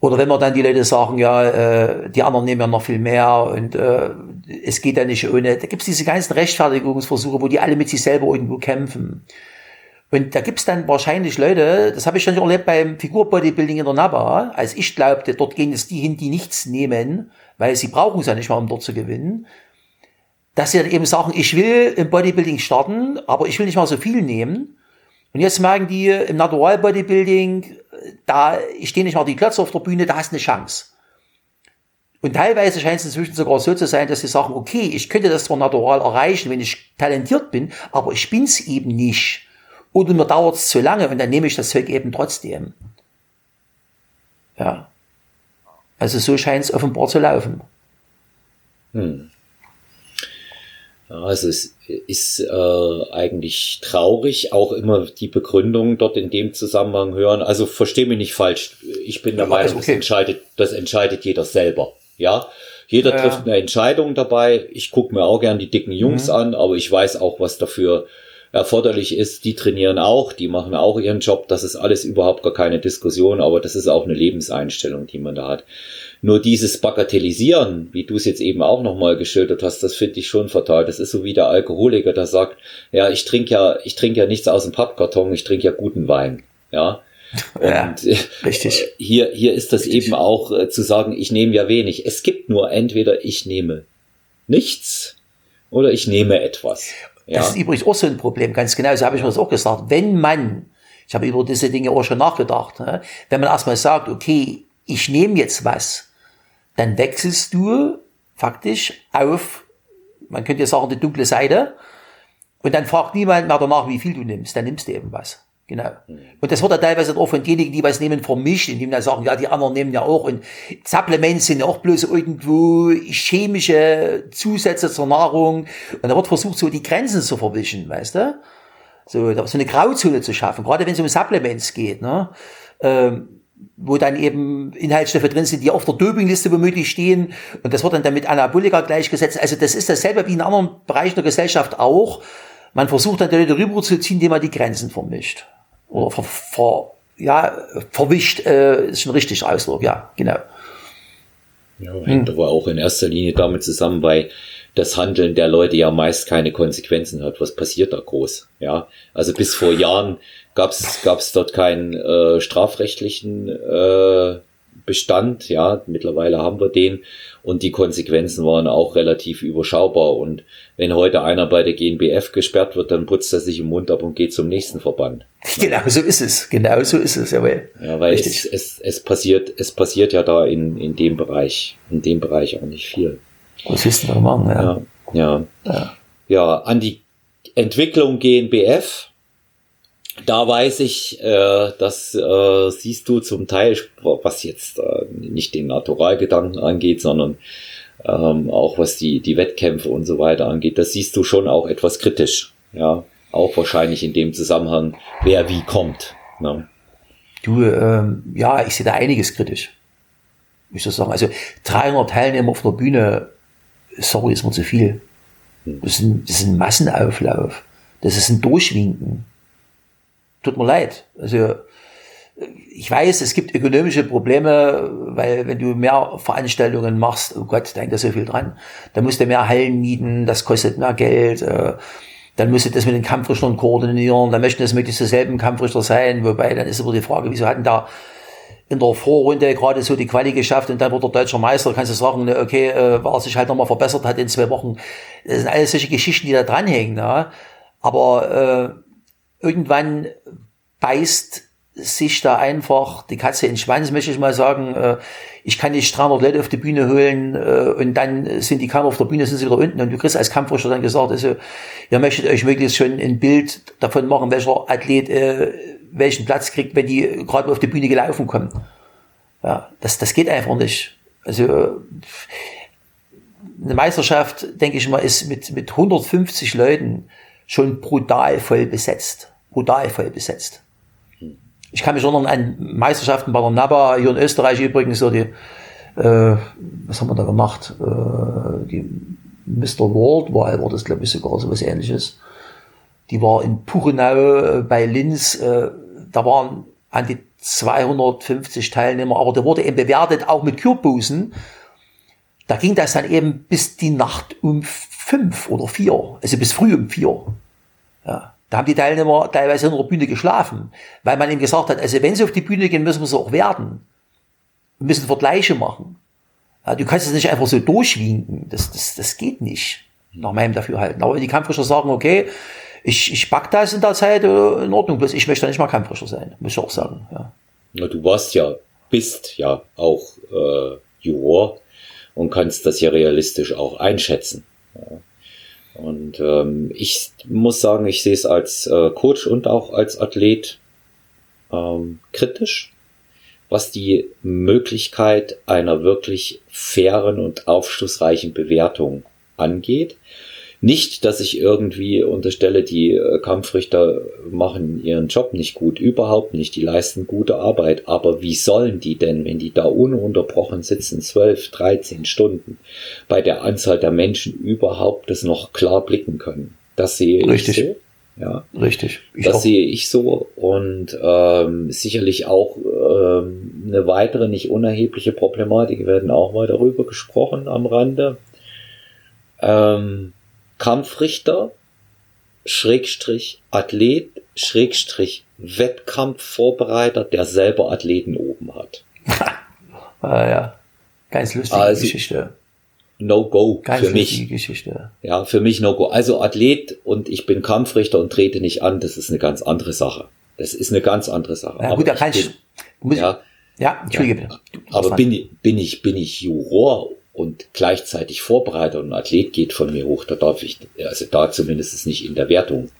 oder wenn man dann die Leute sagen, ja, äh, die anderen nehmen ja noch viel mehr und äh, es geht ja nicht ohne. Da gibt's diese ganzen Rechtfertigungsversuche, wo die alle mit sich selber irgendwo kämpfen. Und da gibt's dann wahrscheinlich Leute, das habe ich schon erlebt beim Figurbodybuilding in der NABA, als ich glaubte, dort gehen es die hin, die nichts nehmen, weil sie brauchen es ja nicht mal, um dort zu gewinnen, dass sie dann eben sagen, ich will im Bodybuilding starten, aber ich will nicht mal so viel nehmen. Und jetzt merken die im Natural Bodybuilding, da stehen nicht mal die Klötze auf der Bühne, da hast du eine Chance. Und teilweise scheint es inzwischen sogar so zu sein, dass sie sagen, okay, ich könnte das zwar natural erreichen, wenn ich talentiert bin, aber ich bin's eben nicht. Oder mir dauert es zu lange und dann nehme ich das Zeug eben trotzdem. Ja. Also so scheint es offenbar zu laufen.
Hm. Also es ist äh, eigentlich traurig, auch immer die Begründung dort in dem Zusammenhang hören. Also verstehe mich nicht falsch. Ich bin der ja, Meinung, okay. das entscheidet, das entscheidet jeder selber. Ja, jeder ja. trifft eine Entscheidung dabei. Ich gucke mir auch gern die dicken Jungs mhm. an, aber ich weiß auch, was dafür erforderlich ist. Die trainieren auch, die machen auch ihren Job. Das ist alles überhaupt gar keine Diskussion, aber das ist auch eine Lebenseinstellung, die man da hat. Nur dieses Bagatellisieren, wie du es jetzt eben auch nochmal geschildert hast, das finde ich schon fatal. Das ist so wie der Alkoholiker, der sagt, ja, ich trinke ja, ich trinke ja nichts aus dem Pappkarton, ich trinke ja guten Wein. Ja. Und ja, richtig. Hier, hier ist das richtig. eben auch äh, zu sagen, ich nehme ja wenig. Es gibt nur entweder ich nehme nichts oder ich nehme etwas.
Das ist übrigens auch so ein Problem, ganz genau. So habe ich mir das auch gesagt. Wenn man, ich habe über diese Dinge auch schon nachgedacht, ne? wenn man erstmal sagt, okay, ich nehme jetzt was, dann wechselst du faktisch auf, man könnte ja sagen, die dunkle Seite. Und dann fragt niemand mehr danach, wie viel du nimmst. Dann nimmst du eben was. Genau. Und das wird ja teilweise auch von denjenigen, die was nehmen, vermischt, indem dann sagen, ja, die anderen nehmen ja auch. Und Supplements sind ja auch bloß irgendwo chemische Zusätze zur Nahrung. Und da wird versucht, so die Grenzen zu verwischen, weißt du? So, so eine Grauzone zu schaffen, gerade wenn es um Supplements geht. Ne? Ähm, wo dann eben Inhaltsstoffe drin sind, die auf der Dopingliste womöglich stehen. Und das wird dann damit Anabolika gleichgesetzt. Also das ist dasselbe wie in anderen Bereichen der Gesellschaft auch. Man versucht dann die Leute rüberzuziehen, indem man die Grenzen vermischt. Oder ver, ver, ja, verwischt, äh, ist schon richtig Ausdruck, ja, genau.
Ja, hängt hm. aber auch in erster Linie damit zusammen, weil das Handeln der Leute ja meist keine Konsequenzen hat. Was passiert da groß? Ja, also bis vor Jahren gab es dort keinen äh, strafrechtlichen äh, Bestand. Ja, mittlerweile haben wir den und die Konsequenzen waren auch relativ überschaubar. Und wenn heute einer bei der GNBF gesperrt wird, dann putzt er sich im Mund ab und geht zum nächsten Verband.
Genau so ist es. Genau so ist es, jawohl.
Ja, weil es, es, es passiert, es passiert ja da in, in dem Bereich, in dem Bereich auch nicht viel.
Was ist denn machen,
ja. Ja, ja. ja. ja an die Entwicklung GNBF da weiß ich, äh, das äh, siehst du zum Teil, was jetzt äh, nicht den Naturalgedanken angeht, sondern ähm, auch was die, die Wettkämpfe und so weiter angeht, das siehst du schon auch etwas kritisch. Ja, auch wahrscheinlich in dem Zusammenhang, wer wie kommt. Ne?
Du, ähm, ja, ich sehe da einiges kritisch. Ich soll sagen, also 300 Teilnehmer auf der Bühne, sorry, ist mir zu viel. Hm. Das ist ein, das ist ein Massenauflauf. Das ist ein Durchwinken tut mir leid. Also ich weiß, es gibt ökonomische Probleme, weil wenn du mehr Veranstaltungen machst, oh Gott, da hängt da so viel dran, dann musst du mehr Hallen mieten, das kostet mehr Geld, äh, dann musst du das mit den Kampfrichtern koordinieren, dann möchten das möglichst dieselben Kampfrichter sein, wobei dann ist immer die Frage, wieso hatten da in der Vorrunde gerade so die Quali geschafft und dann wurde der deutscher Meister, kannst du sagen, ne, okay, äh, war sich halt nochmal verbessert hat in zwei Wochen. Das sind alles solche Geschichten, die da dranhängen. Ne? Aber äh, irgendwann beißt sich da einfach die Katze in den Schwanz, möchte ich mal sagen. Äh, ich kann nicht 300 Leute auf die Bühne holen äh, und dann sind die kaum auf der Bühne, sind sie wieder unten. Und du kriegst als Kampfrichter dann gesagt, also ihr möchtet euch möglichst schon ein Bild davon machen, welcher Athlet äh, welchen Platz kriegt, wenn die gerade auf die Bühne gelaufen kommen. Ja, das, das geht einfach nicht. Also eine Meisterschaft, denke ich mal, ist mit, mit 150 Leuten schon brutal voll besetzt. Brutal voll besetzt. Ich kann mich erinnern an Meisterschaften bei der NABA, hier in Österreich übrigens, so die, äh, was haben wir da gemacht? Äh, die Mr. World war, war das glaube ich sogar so was ähnliches. Die war in Puchenau äh, bei Linz, äh, da waren an die 250 Teilnehmer, aber der wurde eben bewertet, auch mit Kürbusen. Da ging das dann eben bis die Nacht um fünf oder vier, also bis früh um vier. Ja. Da haben die Teilnehmer teilweise in der Bühne geschlafen, weil man ihm gesagt hat, also wenn sie auf die Bühne gehen, müssen wir sie auch werden. Wir müssen Vergleiche machen. Du kannst es nicht einfach so durchwinken. Das, das, das geht nicht. Nach meinem Dafürhalten. Aber wenn die Kampfrichter sagen, okay, ich, ich pack das in der Zeit, äh, in Ordnung, bloß ich möchte nicht mal Kampfrichter sein. Muss ich auch sagen, ja.
Na, du warst ja, bist ja auch äh, Juror und kannst das ja realistisch auch einschätzen. Ja. Und ähm, ich muss sagen, ich sehe es als äh, Coach und auch als Athlet ähm, kritisch, was die Möglichkeit einer wirklich fairen und aufschlussreichen Bewertung angeht. Nicht, dass ich irgendwie unterstelle, die äh, Kampfrichter machen ihren Job nicht gut, überhaupt nicht, die leisten gute Arbeit, aber wie sollen die denn, wenn die da ununterbrochen sitzen, zwölf, dreizehn Stunden, bei der Anzahl der Menschen überhaupt das noch klar blicken können? Das sehe
Richtig.
ich
so. Ja, richtig.
Ich das auch. sehe ich so und ähm, sicherlich auch ähm, eine weitere nicht unerhebliche Problematik. Wir werden auch mal darüber gesprochen am Rande. Ähm, Kampfrichter, Schrägstrich Athlet, Schrägstrich Wettkampfvorbereiter, der selber Athleten oben hat.
ah, ja, ganz lustige also, Geschichte.
No-Go für mich.
Geschichte.
Ja, für mich No-Go. Also Athlet und ich bin Kampfrichter und trete nicht an, das ist eine ganz andere Sache. Das ist eine ganz andere Sache.
Ja, gut, da kann ich, muss ja, ja, Entschuldige
ja, Aber bin, bin ich, bin ich Juror und gleichzeitig Vorbereiter und Athlet geht von mir hoch, da darf ich, also da zumindest nicht in der Wertung.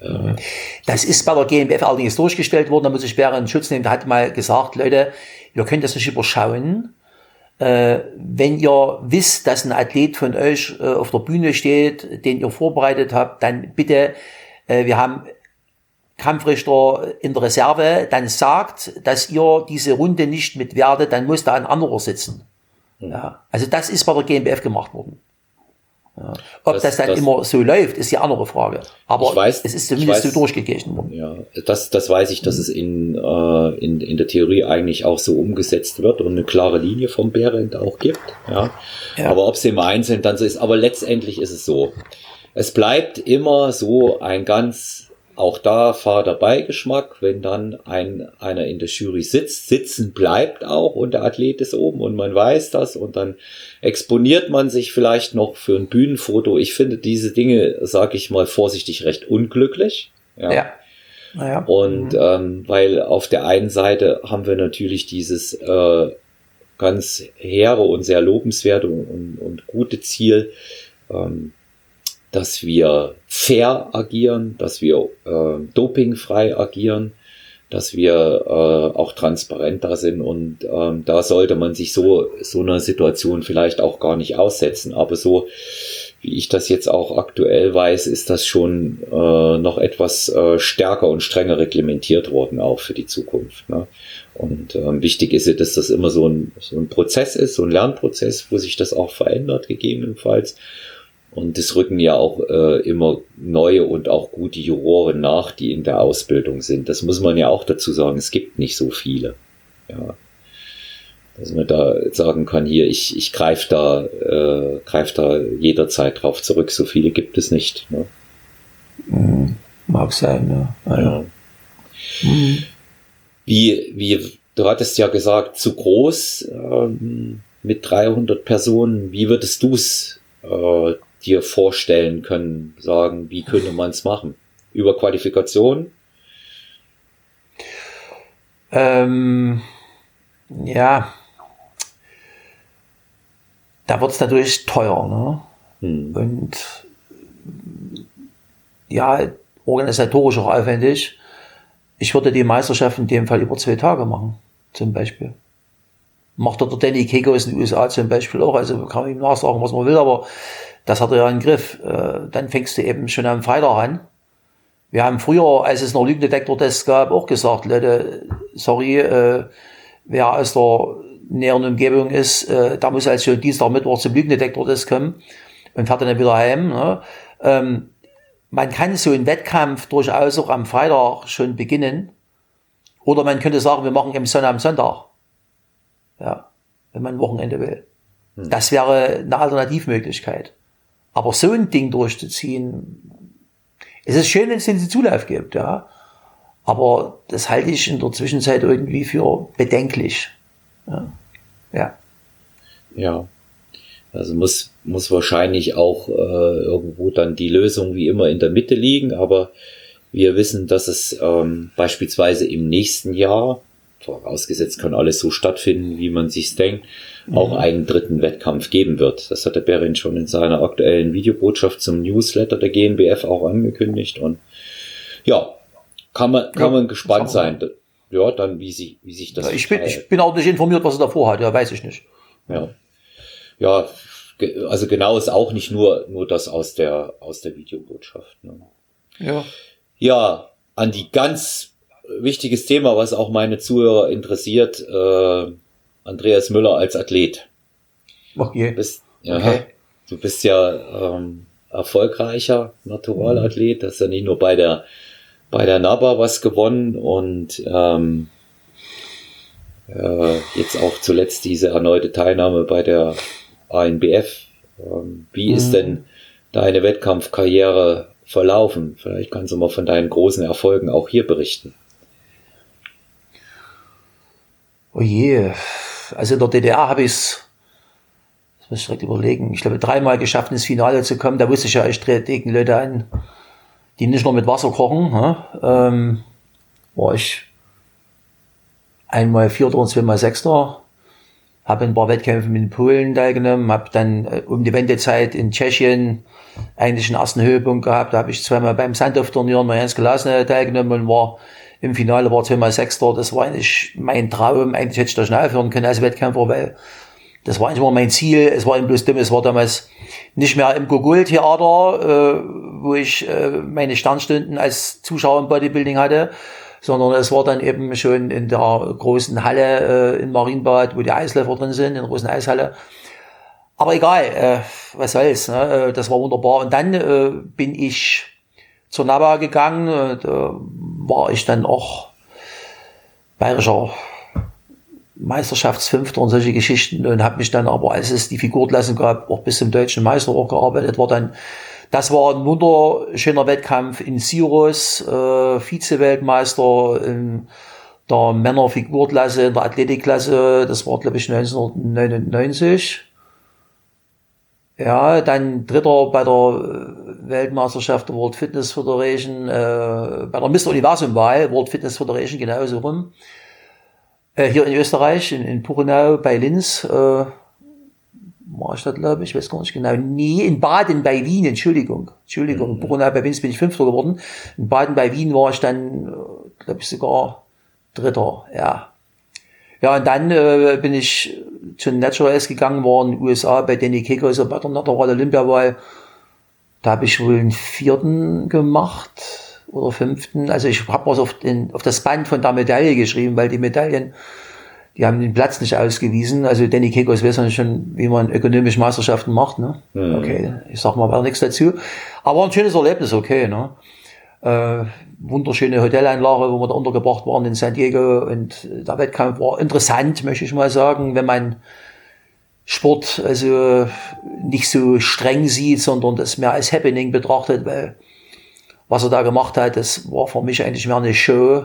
Äh, das ist bei der GmbF allerdings durchgestellt worden, da muss ich Bären Schutz nehmen, der hat mal gesagt, Leute, ihr könnt das nicht überschauen, äh, wenn ihr wisst, dass ein Athlet von euch äh, auf der Bühne steht, den ihr vorbereitet habt, dann bitte, äh, wir haben Kampfrichter in der Reserve dann sagt, dass ihr diese Runde nicht mitwerdet, dann muss da ein anderer sitzen. Ja, also das ist bei der GmbF gemacht worden. Ja. Ob das, das dann das, immer so läuft, ist die andere Frage. Aber weiß, es ist zumindest weiß, so durchgegessen worden.
Ja, das, das weiß ich, dass mhm. es in, äh, in, in der Theorie eigentlich auch so umgesetzt wird und eine klare Linie vom Behrendt auch gibt. Ja. ja. Aber ob es im Einzelnen dann so ist, aber letztendlich ist es so. Es bleibt immer so ein ganz auch da fader Beigeschmack, wenn dann ein, einer in der Jury sitzt, sitzen bleibt auch und der Athlet ist oben und man weiß das und dann exponiert man sich vielleicht noch für ein Bühnenfoto. Ich finde diese Dinge, sage ich mal vorsichtig, recht unglücklich. Ja. ja. Naja. Und mhm. ähm, weil auf der einen Seite haben wir natürlich dieses äh, ganz hehre und sehr lobenswerte und, und, und gute Ziel, ähm, dass wir fair agieren, dass wir äh, dopingfrei agieren, dass wir äh, auch transparent da sind und ähm, da sollte man sich so so einer Situation vielleicht auch gar nicht aussetzen. Aber so wie ich das jetzt auch aktuell weiß, ist das schon äh, noch etwas äh, stärker und strenger reglementiert worden auch für die Zukunft. Ne? Und ähm, wichtig ist, dass das immer so ein, so ein Prozess ist, so ein Lernprozess, wo sich das auch verändert gegebenenfalls. Und es rücken ja auch äh, immer neue und auch gute Juroren nach, die in der Ausbildung sind. Das muss man ja auch dazu sagen. Es gibt nicht so viele. Ja. Dass man da sagen kann, hier, ich, ich greife da, äh, greif da jederzeit drauf zurück. So viele gibt es nicht. Ne?
Mhm. Mag sein, ne? ja. ja.
Mhm. Wie, wie, du hattest ja gesagt, zu groß ähm, mit 300 Personen. Wie würdest du es äh, dir vorstellen können, sagen, wie könnte man es machen? Über Qualifikation?
Ähm, ja, da wird es natürlich teuer. Ne? Hm. Und ja, organisatorisch auch aufwendig. Ich würde die Meisterschaft in dem Fall über zwei Tage machen, zum Beispiel. Macht der Danny Kegos in den USA zum Beispiel auch, also kann man ihm nachsagen, was man will, aber das hat er ja im Griff. Äh, dann fängst du eben schon am Freitag an. Wir haben früher, als es noch Lügendetektor-Tests gab, auch gesagt, Leute, sorry, äh, wer aus der näheren Umgebung ist, äh, da muss als schon Dienstag, Mittwoch zum Lügendetektor-Test kommen und fährt dann wieder heim. Ne? Ähm, man kann so einen Wettkampf durchaus auch am Freitag schon beginnen. Oder man könnte sagen, wir machen im Sonntag am Sonntag. Ja, wenn man ein Wochenende will. Hm. Das wäre eine Alternativmöglichkeit. Aber so ein Ding durchzuziehen, es ist schön, wenn es den Zulauf gibt, ja. Aber das halte ich in der Zwischenzeit irgendwie für bedenklich. Ja. Ja.
ja. Also muss, muss wahrscheinlich auch äh, irgendwo dann die Lösung wie immer in der Mitte liegen, aber wir wissen, dass es ähm, beispielsweise im nächsten Jahr, vorausgesetzt kann alles so stattfinden, wie man sich's denkt, auch einen dritten Wettkampf geben wird. Das hat der Berin schon in seiner aktuellen Videobotschaft zum Newsletter der GNBF auch angekündigt und ja, kann man, kann ja, man gespannt sein. Ja, dann wie sich, wie sich das.
Ja, ich bin, ich bin auch nicht informiert, was er davor hat. Ja, weiß ich nicht.
Ja. Ja, also genau ist auch nicht nur, nur das aus der, aus der Videobotschaft. Ne?
Ja.
Ja, an die ganz wichtiges Thema, was auch meine Zuhörer interessiert, äh, Andreas Müller als Athlet.
Okay.
Du bist, ja, okay. du bist ja ähm, erfolgreicher Naturalathlet. Hast ja nicht nur bei der bei der NABA was gewonnen und ähm, äh, jetzt auch zuletzt diese erneute Teilnahme bei der ANBF. Ähm, wie mhm. ist denn deine Wettkampfkarriere verlaufen? Vielleicht kannst du mal von deinen großen Erfolgen auch hier berichten.
Oh je, also in der DDR habe ich es, das muss ich direkt überlegen, ich glaube dreimal geschafft, ins Finale zu kommen. Da wusste ich ja, ich trete gegen Leute an, die nicht nur mit Wasser kochen. Ne? Ähm, war ich einmal Vierter und zweimal Sechster. Habe ein paar Wettkämpfe mit den Polen teilgenommen, habe dann äh, um die Wendezeit in Tschechien eigentlich einen ersten Höhepunkt gehabt. Da habe ich zweimal beim Sandhoff-Turnier mal ganz gelassen teilgenommen und war im Finale war zweimal Sechster. Das war eigentlich mein Traum. Eigentlich hätte ich da schnell aufhören können als Wettkämpfer, weil das war eigentlich immer mein Ziel. Es war eben bloß dumm, es war damals nicht mehr im Gogol-Theater, äh, wo ich äh, meine Sternstunden als Zuschauer im Bodybuilding hatte, sondern es war dann eben schon in der großen Halle äh, in Marienbad, wo die Eisläufer drin sind, in der großen Eishalle. Aber egal, äh, was soll's, ne? Äh, das war wunderbar. Und dann äh, bin ich zur NABA gegangen, äh, da war ich dann auch bayerischer Meisterschaftsfünfter und solche Geschichten und habe mich dann aber, als es die Figurklassen gab, auch bis zum deutschen Meister auch gearbeitet, war dann, das war ein wunderschöner Wettkampf in Sirus, äh, Vize-Weltmeister in der Männerfigurklasse, in der Athletikklasse, das war glaube ich 1999. Ja, dann Dritter bei der Weltmeisterschaft der World Fitness Federation, äh, bei der Mr. Universum Wahl, World Fitness Federation genauso rum. Äh, hier in Österreich, in, in Purenau bei Linz, äh, war ich da, glaube ich, weiß gar nicht genau. Nee, in Baden bei Wien, Entschuldigung. Entschuldigung, mhm. Purenau bei Linz bin ich Fünfter geworden. In Baden bei Wien war ich dann, äh, glaube ich, sogar Dritter, ja. Ja, und dann äh, bin ich zu Naturals gegangen, war in den USA bei Danny Kekos bei der Natural Olympia-Wahl. Da habe ich wohl einen vierten gemacht oder fünften. Also ich habe was auf, den, auf das Band von der Medaille geschrieben, weil die Medaillen, die haben den Platz nicht ausgewiesen. Also Danny Kekos weiß ja schon, wie man ökonomische Meisterschaften macht. Ne? Mhm. Okay, ich sag mal weiter nichts dazu. Aber ein schönes Erlebnis, okay. Ne? Äh, wunderschöne Hoteleinlage, wo wir da untergebracht waren in San Diego. Und der Wettkampf war interessant, möchte ich mal sagen, wenn man Sport also nicht so streng sieht, sondern das mehr als Happening betrachtet, weil was er da gemacht hat, das war für mich eigentlich mehr eine Show.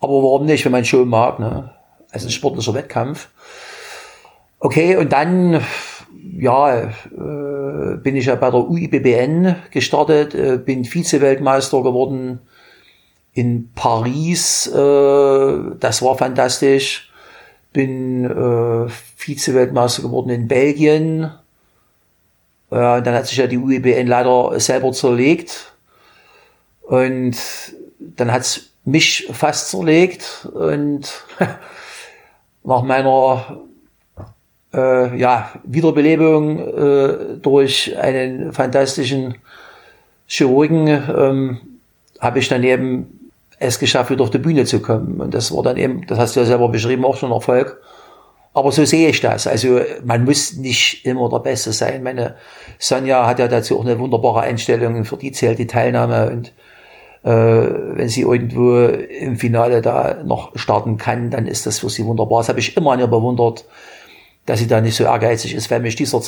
Aber warum nicht, wenn man Show mag, ne? Also ein sportlicher Wettkampf. Okay, und dann, ja, äh, bin ich ja bei der UIBBN gestartet, äh, bin Vize-Weltmeister geworden in Paris, äh, das war fantastisch. Bin äh, Vize-Weltmeister geworden in Belgien. Äh, dann hat sich ja die UIBN leider selber zerlegt und dann hat's mich fast zerlegt und nach meiner äh, ja, Wiederbelebung äh, durch einen fantastischen Chirurgen ähm, habe ich dann eben es geschafft, wieder auf die Bühne zu kommen. Und das war dann eben, das hast du ja selber beschrieben, auch schon Erfolg. Aber so sehe ich das. Also man muss nicht immer der Beste sein. Meine Sonja hat ja dazu auch eine wunderbare Einstellung, für die zählt die Teilnahme und äh, wenn sie irgendwo im Finale da noch starten kann, dann ist das für sie wunderbar. Das habe ich immer an ihr bewundert, dass sie da nicht so ehrgeizig ist, weil mich dieser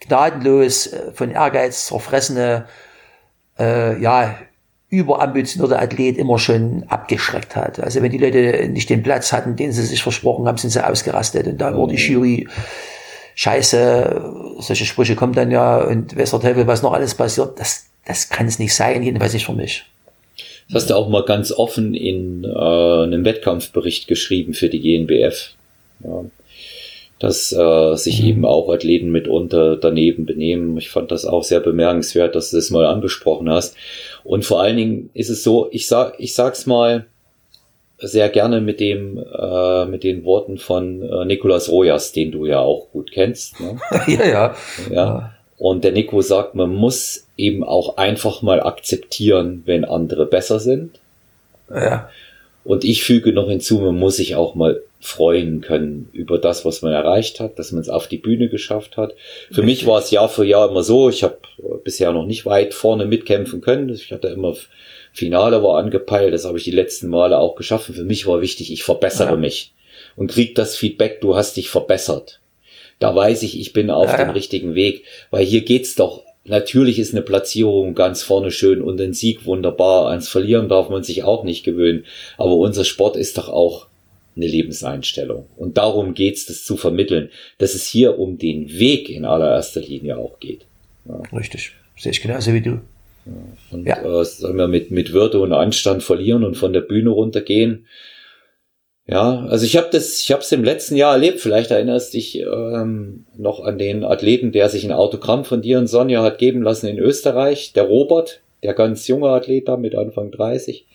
gnadenlos äh, von Ehrgeiz zerfressene, äh, ja, überambitionierte Athlet immer schon abgeschreckt hat. Also wenn die Leute nicht den Platz hatten, den sie sich versprochen haben, sind sie ausgerastet. Und da wurde die mhm. Jury scheiße, solche Sprüche kommen dann ja und weiß der Teufel, was noch alles passiert. Das, das kann es nicht sein, jedenfalls nicht für mich.
Das hast du auch mal ganz offen in äh, einem Wettkampfbericht geschrieben für die GNBF. Ja. Dass äh, sich mhm. eben auch Athleten mitunter daneben benehmen. Ich fand das auch sehr bemerkenswert, dass du das mal angesprochen hast. Und vor allen Dingen ist es so, ich sag, ich sag's mal sehr gerne mit dem, äh, mit den Worten von äh, Nikolaus Rojas, den du ja auch gut kennst. Ne?
ja, ja.
ja. Und der Nico sagt, man muss eben auch einfach mal akzeptieren, wenn andere besser sind.
Ja.
Und ich füge noch hinzu, man muss sich auch mal freuen können über das, was man erreicht hat, dass man es auf die Bühne geschafft hat. Für Richtig. mich war es Jahr für Jahr immer so, ich habe bisher noch nicht weit vorne mitkämpfen können. Ich hatte immer Finale war angepeilt, das habe ich die letzten Male auch geschafft. Für mich war wichtig, ich verbessere ja. mich und krieg das Feedback, du hast dich verbessert da weiß ich, ich bin auf ja, dem richtigen Weg, weil hier geht's doch Natürlich ist eine Platzierung ganz vorne schön und ein Sieg wunderbar. Ans Verlieren darf man sich auch nicht gewöhnen. Aber unser Sport ist doch auch eine Lebenseinstellung. Und darum geht's, das zu vermitteln, dass es hier um den Weg in allererster Linie auch geht.
Ja. Richtig. Sehe ich genauso wie du.
Ja. Und ja. Äh, sagen wir, mit, mit Würde und Anstand verlieren und von der Bühne runtergehen, ja, also ich habe das, ich habe es im letzten Jahr erlebt. Vielleicht erinnerst dich ähm, noch an den Athleten, der sich ein Autogramm von dir und Sonja hat geben lassen in Österreich, der Robert, der ganz junge Athlet da mit Anfang 30.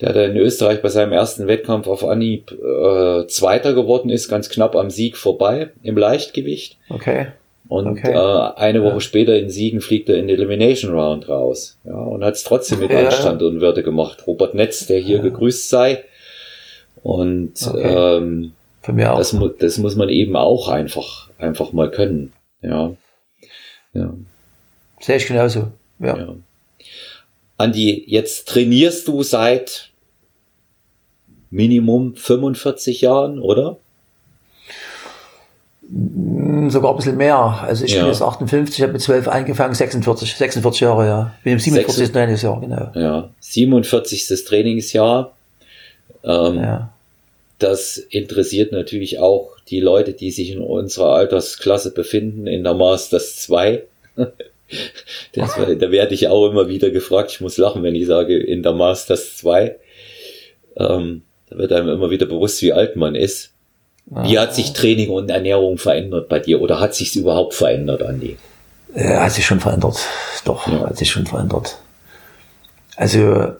der da in Österreich bei seinem ersten Wettkampf auf Anhieb äh, Zweiter geworden ist, ganz knapp am Sieg vorbei im Leichtgewicht.
Okay.
Und okay. äh, eine Woche ja. später in Siegen fliegt er in den Elimination Round raus. Ja, und hat es trotzdem mit ja. Anstand und Würde gemacht. Robert Netz, der hier ja. gegrüßt sei. Und okay. ähm,
Für mich auch.
Das, das muss man eben auch einfach, einfach mal können. Ja.
ja. Sehe ich genauso. Ja. ja.
Andi, jetzt trainierst du seit Minimum 45 Jahren, oder?
Hm, sogar ein bisschen mehr. Also ich ja. bin jetzt 58, habe mit 12 angefangen, 46, 46 Jahre, ja. Bin im 47. Trainingsjahr, genau.
Ja, 47. Trainingsjahr. Ähm, ja. Das interessiert natürlich auch die Leute, die sich in unserer Altersklasse befinden, in der Masters 2. das, da werde ich auch immer wieder gefragt. Ich muss lachen, wenn ich sage, in der Masters 2. Ähm, da wird einem immer wieder bewusst, wie alt man ist. Wie hat sich Training und Ernährung verändert bei dir oder hat sich es überhaupt verändert, Andi?
Ja, hat sich schon verändert. Doch, ja. hat sich schon verändert. Also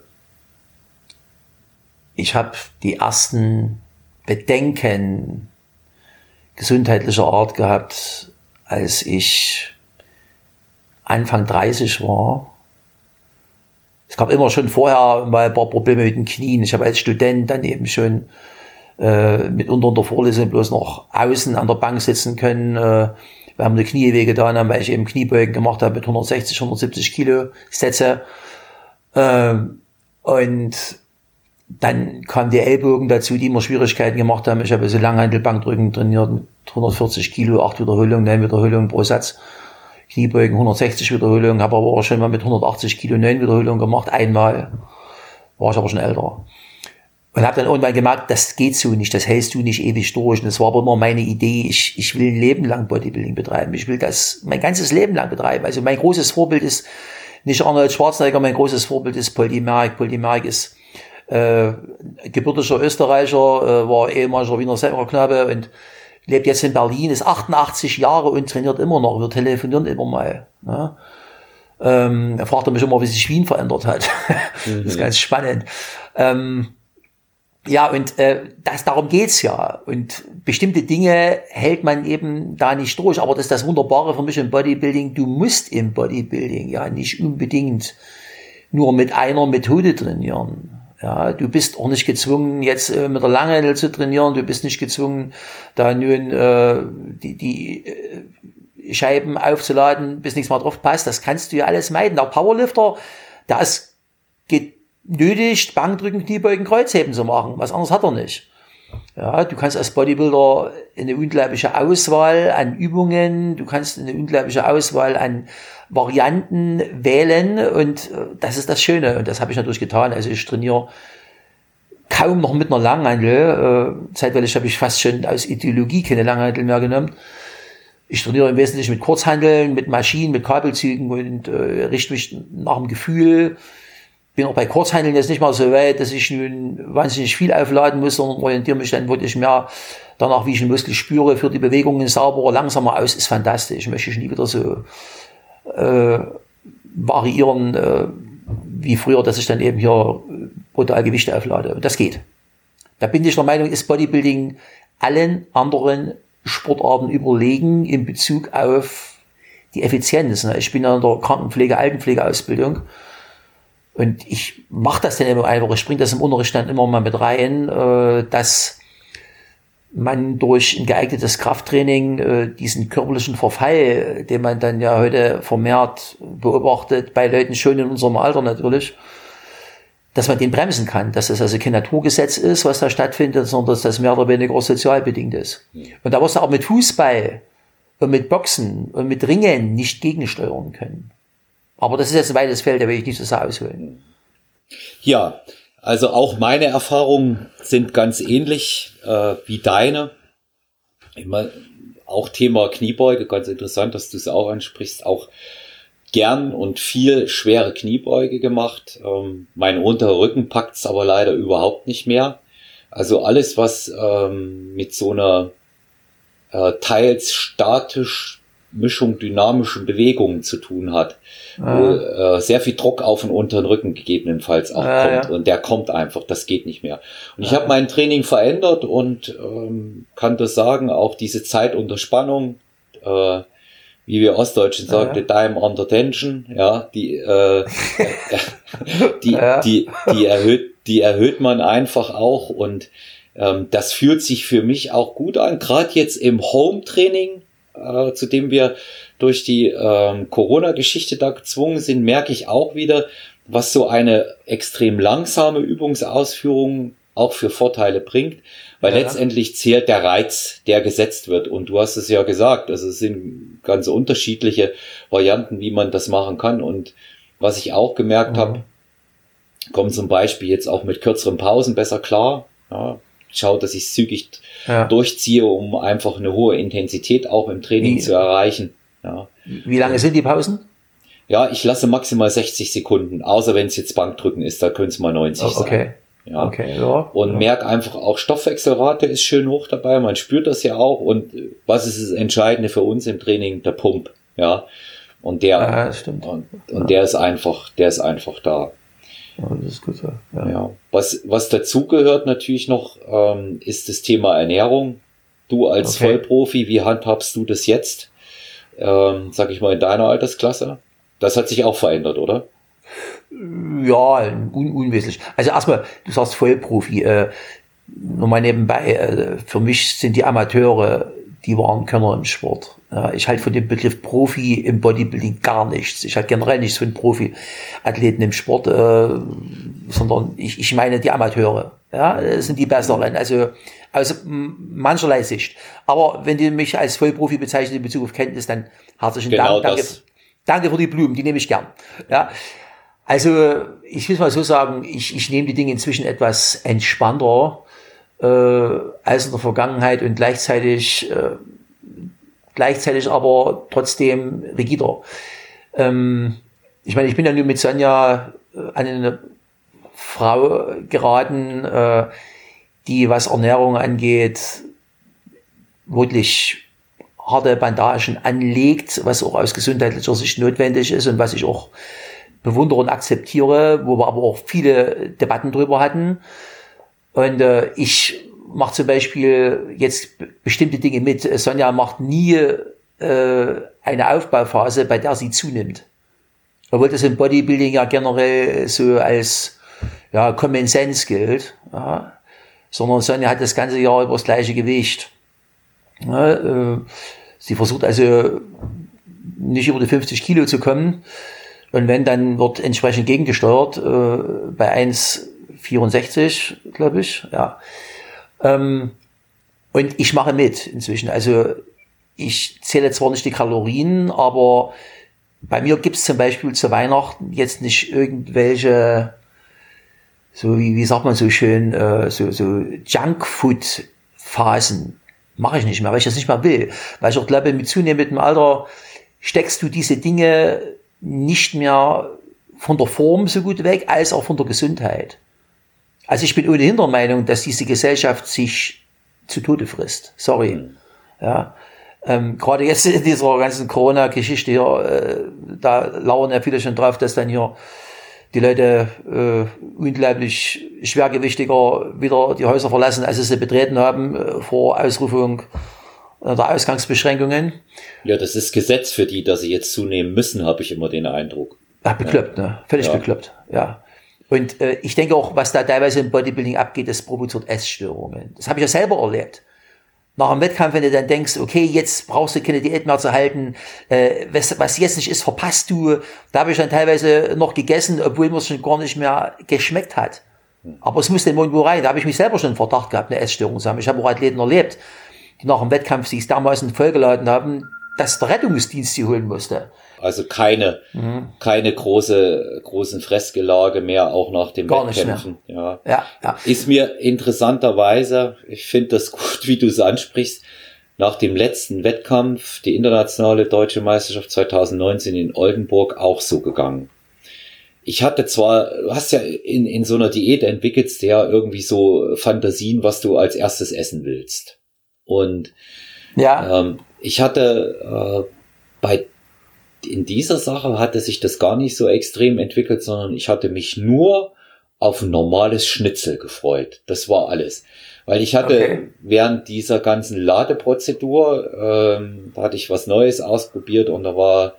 ich habe die ersten Bedenken gesundheitlicher Art gehabt, als ich Anfang 30 war. Es gab immer schon vorher mal ein paar Probleme mit den Knien. Ich habe als Student dann eben schon äh, mitunter in der Vorlesung bloß noch außen an der Bank sitzen können. Äh, wir haben eine Knie wehgetan, weil ich eben Kniebeugen gemacht habe mit 160, 170 Kilo Sätze. Äh, und dann kamen die Ellbogen dazu, die immer Schwierigkeiten gemacht haben. Ich habe so Langhandelbankdrücken trainiert mit 140 Kilo, 8 Wiederholungen, 9 Wiederholungen pro Satz. Kniebeugen 160 Wiederholungen, habe aber auch schon mal mit 180 Kilo 9 Wiederholungen gemacht, einmal. War ich aber schon älter. Und habe dann irgendwann gemerkt, das geht so nicht, das hältst du nicht ewig durch. Und das war aber immer meine Idee, ich, ich will ein Leben lang Bodybuilding betreiben. Ich will das mein ganzes Leben lang betreiben. Also mein großes Vorbild ist nicht Arnold Schwarzenegger, mein großes Vorbild ist Paul Merck. Paul Merck ist äh, gebürtiger Österreicher, äh, war ehemaliger Wiener Semmerknabe und lebt jetzt in Berlin, ist 88 Jahre und trainiert immer noch. Wir telefonieren immer mal. Ne? Ähm, er fragt mich immer, wie sich Wien verändert hat. Mhm. das ist ganz spannend. Ähm, ja, und äh, das, darum geht's ja. Und bestimmte Dinge hält man eben da nicht durch. Aber das ist das Wunderbare für mich im Bodybuilding. Du musst im Bodybuilding ja nicht unbedingt nur mit einer Methode trainieren. Ja, du bist auch nicht gezwungen, jetzt äh, mit der Langhandel zu trainieren. Du bist nicht gezwungen, da nun äh, die, die äh, Scheiben aufzuladen, bis nichts mehr drauf passt. Das kannst du ja alles meiden. Der Powerlifter, da ist geht nötigt, Bankdrücken, Kniebeugen, Kreuzheben zu machen. Was anderes hat er nicht. Ja, du kannst als Bodybuilder eine unglaubliche Auswahl an Übungen, du kannst eine unglaubliche Auswahl an Varianten wählen und äh, das ist das Schöne und das habe ich natürlich getan. Also ich trainiere kaum noch mit einer Langhandel. Äh, zeitweilig habe ich fast schon aus Ideologie keine Langhandel mehr genommen. Ich trainiere im Wesentlichen mit Kurzhandeln, mit Maschinen, mit Kabelzügen und äh, richte mich nach dem Gefühl bin auch bei Kurzhandeln jetzt nicht mal so weit, dass ich nun wahnsinnig viel aufladen muss, sondern orientiere mich dann wirklich mehr danach, wie ich den Muskel spüre, für die Bewegungen sauberer, langsamer aus, ist fantastisch. Möchte ich nie wieder so äh, variieren äh, wie früher, dass ich dann eben hier brutal Gewichte auflade. Das geht. Da bin ich der Meinung, ist Bodybuilding allen anderen Sportarten überlegen in Bezug auf die Effizienz. Ich bin ja in der Krankenpflege, Altenpflegeausbildung. Und ich mache das dann immer einfach, ich bringe das im Unterricht dann immer mal mit rein, äh, dass man durch ein geeignetes Krafttraining äh, diesen körperlichen Verfall, den man dann ja heute vermehrt beobachtet, bei Leuten schon in unserem Alter natürlich, dass man den bremsen kann, dass das also kein Naturgesetz ist, was da stattfindet, sondern dass das mehr oder weniger sozial bedingt ist. Und da wirst du auch mit Fußball und mit Boxen und mit Ringen nicht gegensteuern können. Aber das ist jetzt ein weites Feld, da will ich nicht so sehr ausholen.
Ja, also auch meine Erfahrungen sind ganz ähnlich äh, wie deine. Immer auch Thema Kniebeuge, ganz interessant, dass du es auch ansprichst. Auch gern und viel schwere Kniebeuge gemacht. Ähm, mein unterer Rücken packt's aber leider überhaupt nicht mehr. Also alles, was ähm, mit so einer äh, teils statisch Mischung dynamischen Bewegungen zu tun hat, ah. wo äh, sehr viel Druck auf und unter den Rücken gegebenenfalls auch ah, kommt. Ja. Und der kommt einfach, das geht nicht mehr. Und ich ah. habe mein Training verändert und ähm, kann das sagen, auch diese Zeit unter Spannung, äh, wie wir Ostdeutschen sagen, ja. the time under tension, ja, die, äh, die, die, die erhöht, die erhöht man einfach auch und ähm, das fühlt sich für mich auch gut an, gerade jetzt im Home-Training, äh, zu dem wir durch die ähm, Corona-Geschichte da gezwungen sind, merke ich auch wieder, was so eine extrem langsame Übungsausführung auch für Vorteile bringt, weil ja. letztendlich zählt der Reiz, der gesetzt wird. Und du hast es ja gesagt, also es sind ganz unterschiedliche Varianten, wie man das machen kann. Und was ich auch gemerkt mhm. habe, kommt zum Beispiel jetzt auch mit kürzeren Pausen besser klar. Ja, schau, dass ich zügig ja. durchziehe, um einfach eine hohe Intensität auch im Training wie, zu erreichen. Ja.
Wie lange sind die Pausen?
Ja, ich lasse maximal 60 Sekunden, außer wenn es jetzt Bankdrücken ist, da können es mal 90 oh, okay. sein. Ja. Okay, ja. Und ja. merk einfach auch Stoffwechselrate ist schön hoch dabei. Man spürt das ja auch. Und was ist das Entscheidende für uns im Training? Der Pump. Ja. Und der, stimmt. und, und ja. der ist einfach, der ist einfach da. Ja, das ist gut. Ja. ja. Was, was dazugehört natürlich noch, ähm, ist das Thema Ernährung. Du als okay. Vollprofi, wie handhabst du das jetzt? Ähm, sag ich mal in deiner Altersklasse? Das hat sich auch verändert, oder?
Ja, un unwesentlich. Also erstmal, du sagst Vollprofi. Äh, nur mal nebenbei, äh, für mich sind die Amateure, die waren Könner im Sport. Ja, ich halte von dem Begriff Profi im Bodybuilding gar nichts. Ich halte generell nichts von Profi-Athleten im Sport, äh, sondern ich, ich meine die Amateure. Ja, das sind die besseren. Also aus mancherlei Sicht. Aber wenn du mich als Vollprofi bezeichnest in Bezug auf Kenntnis, dann herzlichen genau Dank. Danke, danke für die Blumen, die nehme ich gern. Ja. Also ich will mal so sagen, ich, ich nehme die Dinge inzwischen etwas entspannter äh, als in der Vergangenheit und gleichzeitig, äh, gleichzeitig aber trotzdem rigider. Ähm, ich meine, ich bin ja nun mit Sonja äh, an eine Frau geraten, äh, die, was Ernährung angeht, wirklich harte Bandagen anlegt, was auch aus gesundheitlicher Sicht notwendig ist und was ich auch bewundere und akzeptiere, wo wir aber auch viele Debatten drüber hatten. Und äh, ich mache zum Beispiel jetzt bestimmte Dinge mit. Sonja macht nie äh, eine Aufbauphase, bei der sie zunimmt. Obwohl das im Bodybuilding ja generell so als ja, Common Sense gilt. Ja. Sondern Sonja hat das ganze Jahr über das gleiche Gewicht. Ja, äh, sie versucht also nicht über die 50 Kilo zu kommen. Und wenn, dann wird entsprechend gegengesteuert äh, bei 1,64, glaube ich. Ja. Ähm, und ich mache mit inzwischen. Also ich zähle zwar nicht die Kalorien, aber bei mir gibt es zum Beispiel zu Weihnachten jetzt nicht irgendwelche, so wie, wie sagt man so schön, äh, so, so Junkfood-Phasen. Mache ich nicht mehr, weil ich das nicht mehr will. Weil ich auch glaube, mit zunehmendem Alter steckst du diese Dinge nicht mehr von der Form so gut weg, als auch von der Gesundheit. Also ich bin ohnehin der Meinung, dass diese Gesellschaft sich zu Tode frisst. Sorry. Mhm. Ja. Ähm, Gerade jetzt in dieser ganzen Corona-Geschichte hier, äh, da lauern ja viele schon drauf, dass dann hier die Leute äh, unglaublich schwergewichtiger wieder die Häuser verlassen, als sie sie betreten haben, äh, vor Ausrufung der Ausgangsbeschränkungen.
Ja, das ist Gesetz für die, dass sie jetzt zunehmen müssen, habe ich immer den Eindruck.
Ja, bekloppt, ne? Völlig ja. bekloppt, ja. Und äh, ich denke auch, was da teilweise im Bodybuilding abgeht, das provoziert Essstörungen. Das habe ich ja selber erlebt. Nach einem Wettkampf, wenn du dann denkst, okay, jetzt brauchst du keine Diät mehr zu halten, äh, was, was jetzt nicht ist, verpasst du. Da habe ich dann teilweise noch gegessen, obwohl mir es schon gar nicht mehr geschmeckt hat. Aber es muss den Mund wo rein. Da habe ich mich selber schon Verdacht gehabt, eine Essstörung zu haben. Ich habe auch Athleten erlebt, die nach dem Wettkampf sich dermaßen vollgeladen haben, dass der Rettungsdienst sie holen musste.
Also keine, mhm. keine große, großen Fressgelage mehr, auch nach dem Gar Wettkämpfen. Ja. Ja, ja. Ist mir interessanterweise, ich finde das gut, wie du es ansprichst, nach dem letzten Wettkampf, die internationale deutsche Meisterschaft 2019 in Oldenburg, auch so gegangen. Ich hatte zwar, du hast ja in, in so einer Diät entwickelst ja irgendwie so Fantasien, was du als erstes essen willst. Und ja. ähm, ich hatte äh, bei in dieser Sache hatte sich das gar nicht so extrem entwickelt, sondern ich hatte mich nur auf ein normales Schnitzel gefreut. Das war alles. Weil ich hatte okay. während dieser ganzen Ladeprozedur, ähm, da hatte ich was Neues ausprobiert und da war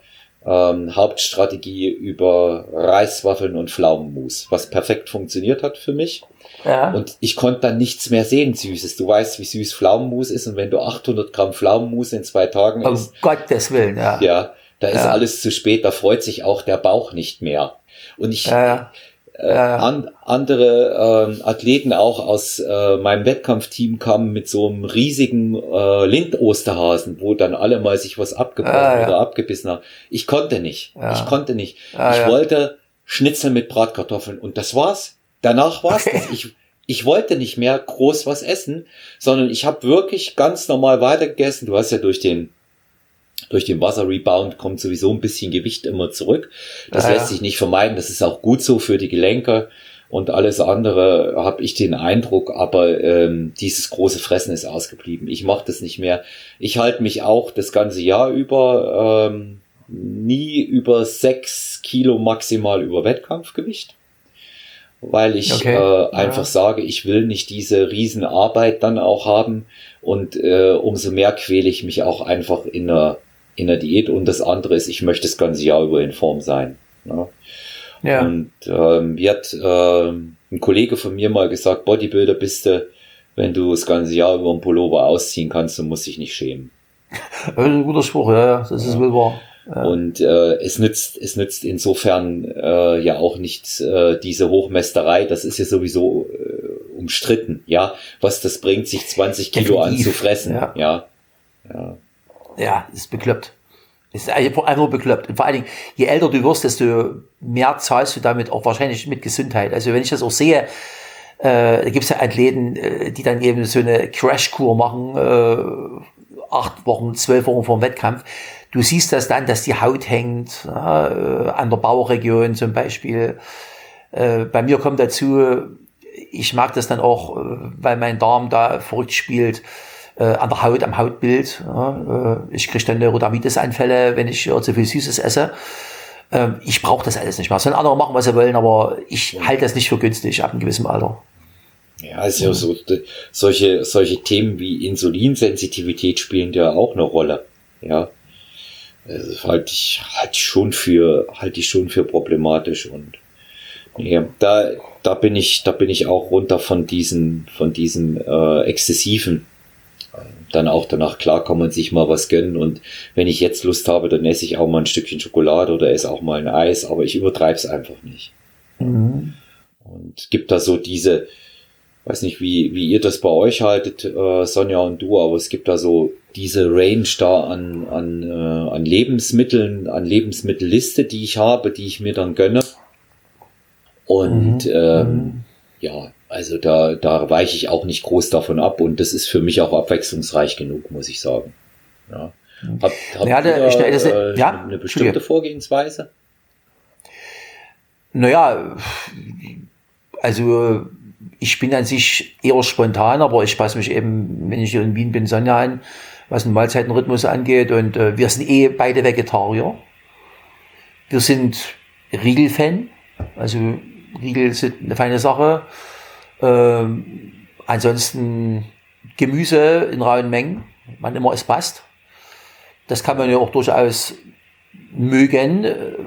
ähm, Hauptstrategie über Reiswaffeln und Pflaumenmus, was perfekt funktioniert hat für mich. Ja. Und ich konnte dann nichts mehr sehen, Süßes. Du weißt, wie süß Pflaumenmus ist und wenn du 800 Gramm Pflaumenmus in zwei Tagen
um isst. Um Gottes Willen, ja.
Ja, da ist ja. alles zu spät, da freut sich auch der Bauch nicht mehr. Und ich, ja, äh, an, andere äh, Athleten auch aus äh, meinem Wettkampfteam kamen mit so einem riesigen äh, Lindosterhasen, wo dann alle mal sich was abgebrochen ah, ja. oder abgebissen haben. Ich konnte nicht. Ja. Ich konnte nicht. Ah, ich ja. wollte Schnitzel mit Bratkartoffeln und das war's. Danach war's okay. das. Ich, ich wollte nicht mehr groß was essen, sondern ich habe wirklich ganz normal weitergegessen. Du hast ja durch den durch den Wasserrebound kommt sowieso ein bisschen Gewicht immer zurück. Das ja, lässt sich nicht vermeiden. Das ist auch gut so für die Gelenke und alles andere habe ich den Eindruck, aber ähm, dieses große Fressen ist ausgeblieben. Ich mache das nicht mehr. Ich halte mich auch das ganze Jahr über ähm, nie über sechs Kilo maximal über Wettkampfgewicht, weil ich okay. äh, einfach ja. sage, ich will nicht diese Riesenarbeit dann auch haben und äh, umso mehr quäle ich mich auch einfach in einer in der Diät und das andere ist, ich möchte das ganze Jahr über in Form sein. Ne? Ja. Und ähm, wie hat äh, ein Kollege von mir mal gesagt, Bodybuilder bist du, wenn du das ganze Jahr über einen Pullover ausziehen kannst, dann musst dich nicht schämen.
Das ist ein guter Spruch, ja, ja das ist wohl wahr.
Ja. Und äh, es nützt, es nützt insofern äh, ja auch nicht äh, diese Hochmästerei, das ist ja sowieso äh, umstritten, ja, was das bringt, sich 20 Kilo Definitiv. anzufressen, ja. ja.
ja ja, ist bekloppt. Ist einfach bekloppt. Und vor allen Dingen, je älter du wirst, desto mehr zahlst du damit auch wahrscheinlich mit Gesundheit. Also wenn ich das auch sehe, äh, da gibt es ja Athleten, äh, die dann eben so eine Crashkur machen, äh, acht Wochen, zwölf Wochen vor dem Wettkampf. Du siehst das dann, dass die Haut hängt, äh, an der Bauchregion zum Beispiel. Äh, bei mir kommt dazu, ich mag das dann auch, äh, weil mein Darm da verrückt spielt äh, an der Haut, am Hautbild. Ja, äh, ich kriege dann Neurodermitis-Anfälle, wenn ich äh, zu viel Süßes esse. Ähm, ich brauche das alles nicht mehr. Sollen andere machen, was sie wollen, aber ich halte das nicht für günstig ab einem gewissen Alter.
Ja, ist ja so, solche, solche Themen wie Insulinsensitivität spielen ja auch eine Rolle. Ja. Also halte ich, halte ich schon für, halte ich schon für problematisch und, ja, da, da bin ich, da bin ich auch runter von diesen, von diesen äh, exzessiven dann auch danach klarkommen und sich mal was gönnen. Und wenn ich jetzt Lust habe, dann esse ich auch mal ein Stückchen Schokolade oder esse auch mal ein Eis, aber ich übertreibe es einfach nicht. Mhm. Und gibt da so diese, weiß nicht, wie, wie ihr das bei euch haltet, äh, Sonja und du, aber es gibt da so diese Range da an, an, äh, an Lebensmitteln, an Lebensmittelliste, die ich habe, die ich mir dann gönne. Und mhm. ähm, mhm. ja, also da, da weiche ich auch nicht groß davon ab und das ist für mich auch abwechslungsreich genug, muss ich sagen. Ja. Hab, hab ja, da, ich, das, äh, ja, eine bestimmte Vorgehensweise?
Naja, also ich bin an sich eher spontan, aber ich passe mich eben, wenn ich hier in Wien bin, Sonja an, was den Mahlzeitenrhythmus angeht. Und äh, wir sind eh beide Vegetarier. Wir sind Riegel-Fan. Also Riegel sind eine feine Sache. Ähm, ansonsten Gemüse in rauen Mengen, wann immer es passt. Das kann man ja auch durchaus mögen.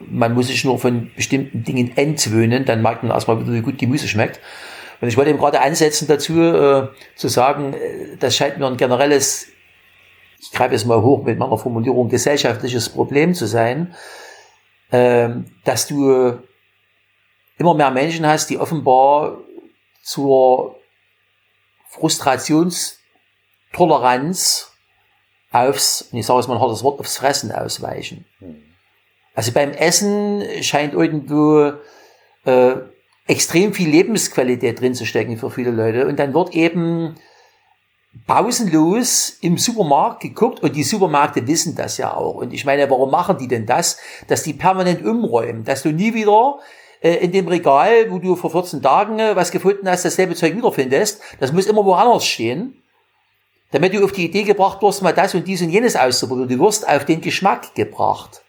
Man muss sich nur von bestimmten Dingen entwöhnen, dann merkt man erstmal wieder, wie gut Gemüse schmeckt. Und ich wollte eben gerade ansetzen dazu, äh, zu sagen, äh, das scheint mir ein generelles, ich greife es mal hoch mit meiner Formulierung, gesellschaftliches Problem zu sein, äh, dass du immer mehr Menschen hast, die offenbar zur Frustrationstoleranz aufs, ich sage es mal ein hartes Wort, aufs Fressen ausweichen. Hm. Also beim Essen scheint irgendwo äh, extrem viel Lebensqualität drin zu stecken für viele Leute. Und dann wird eben pausenlos im Supermarkt geguckt und die Supermärkte wissen das ja auch. Und ich meine, warum machen die denn das? Dass die permanent umräumen, dass du nie wieder äh, in dem Regal, wo du vor 14 Tagen äh, was gefunden hast, dasselbe Zeug wiederfindest. Das muss immer woanders stehen. damit du auf die Idee gebracht wirst, mal das und dies und jenes auszuprobieren. Du wirst auf den Geschmack gebracht.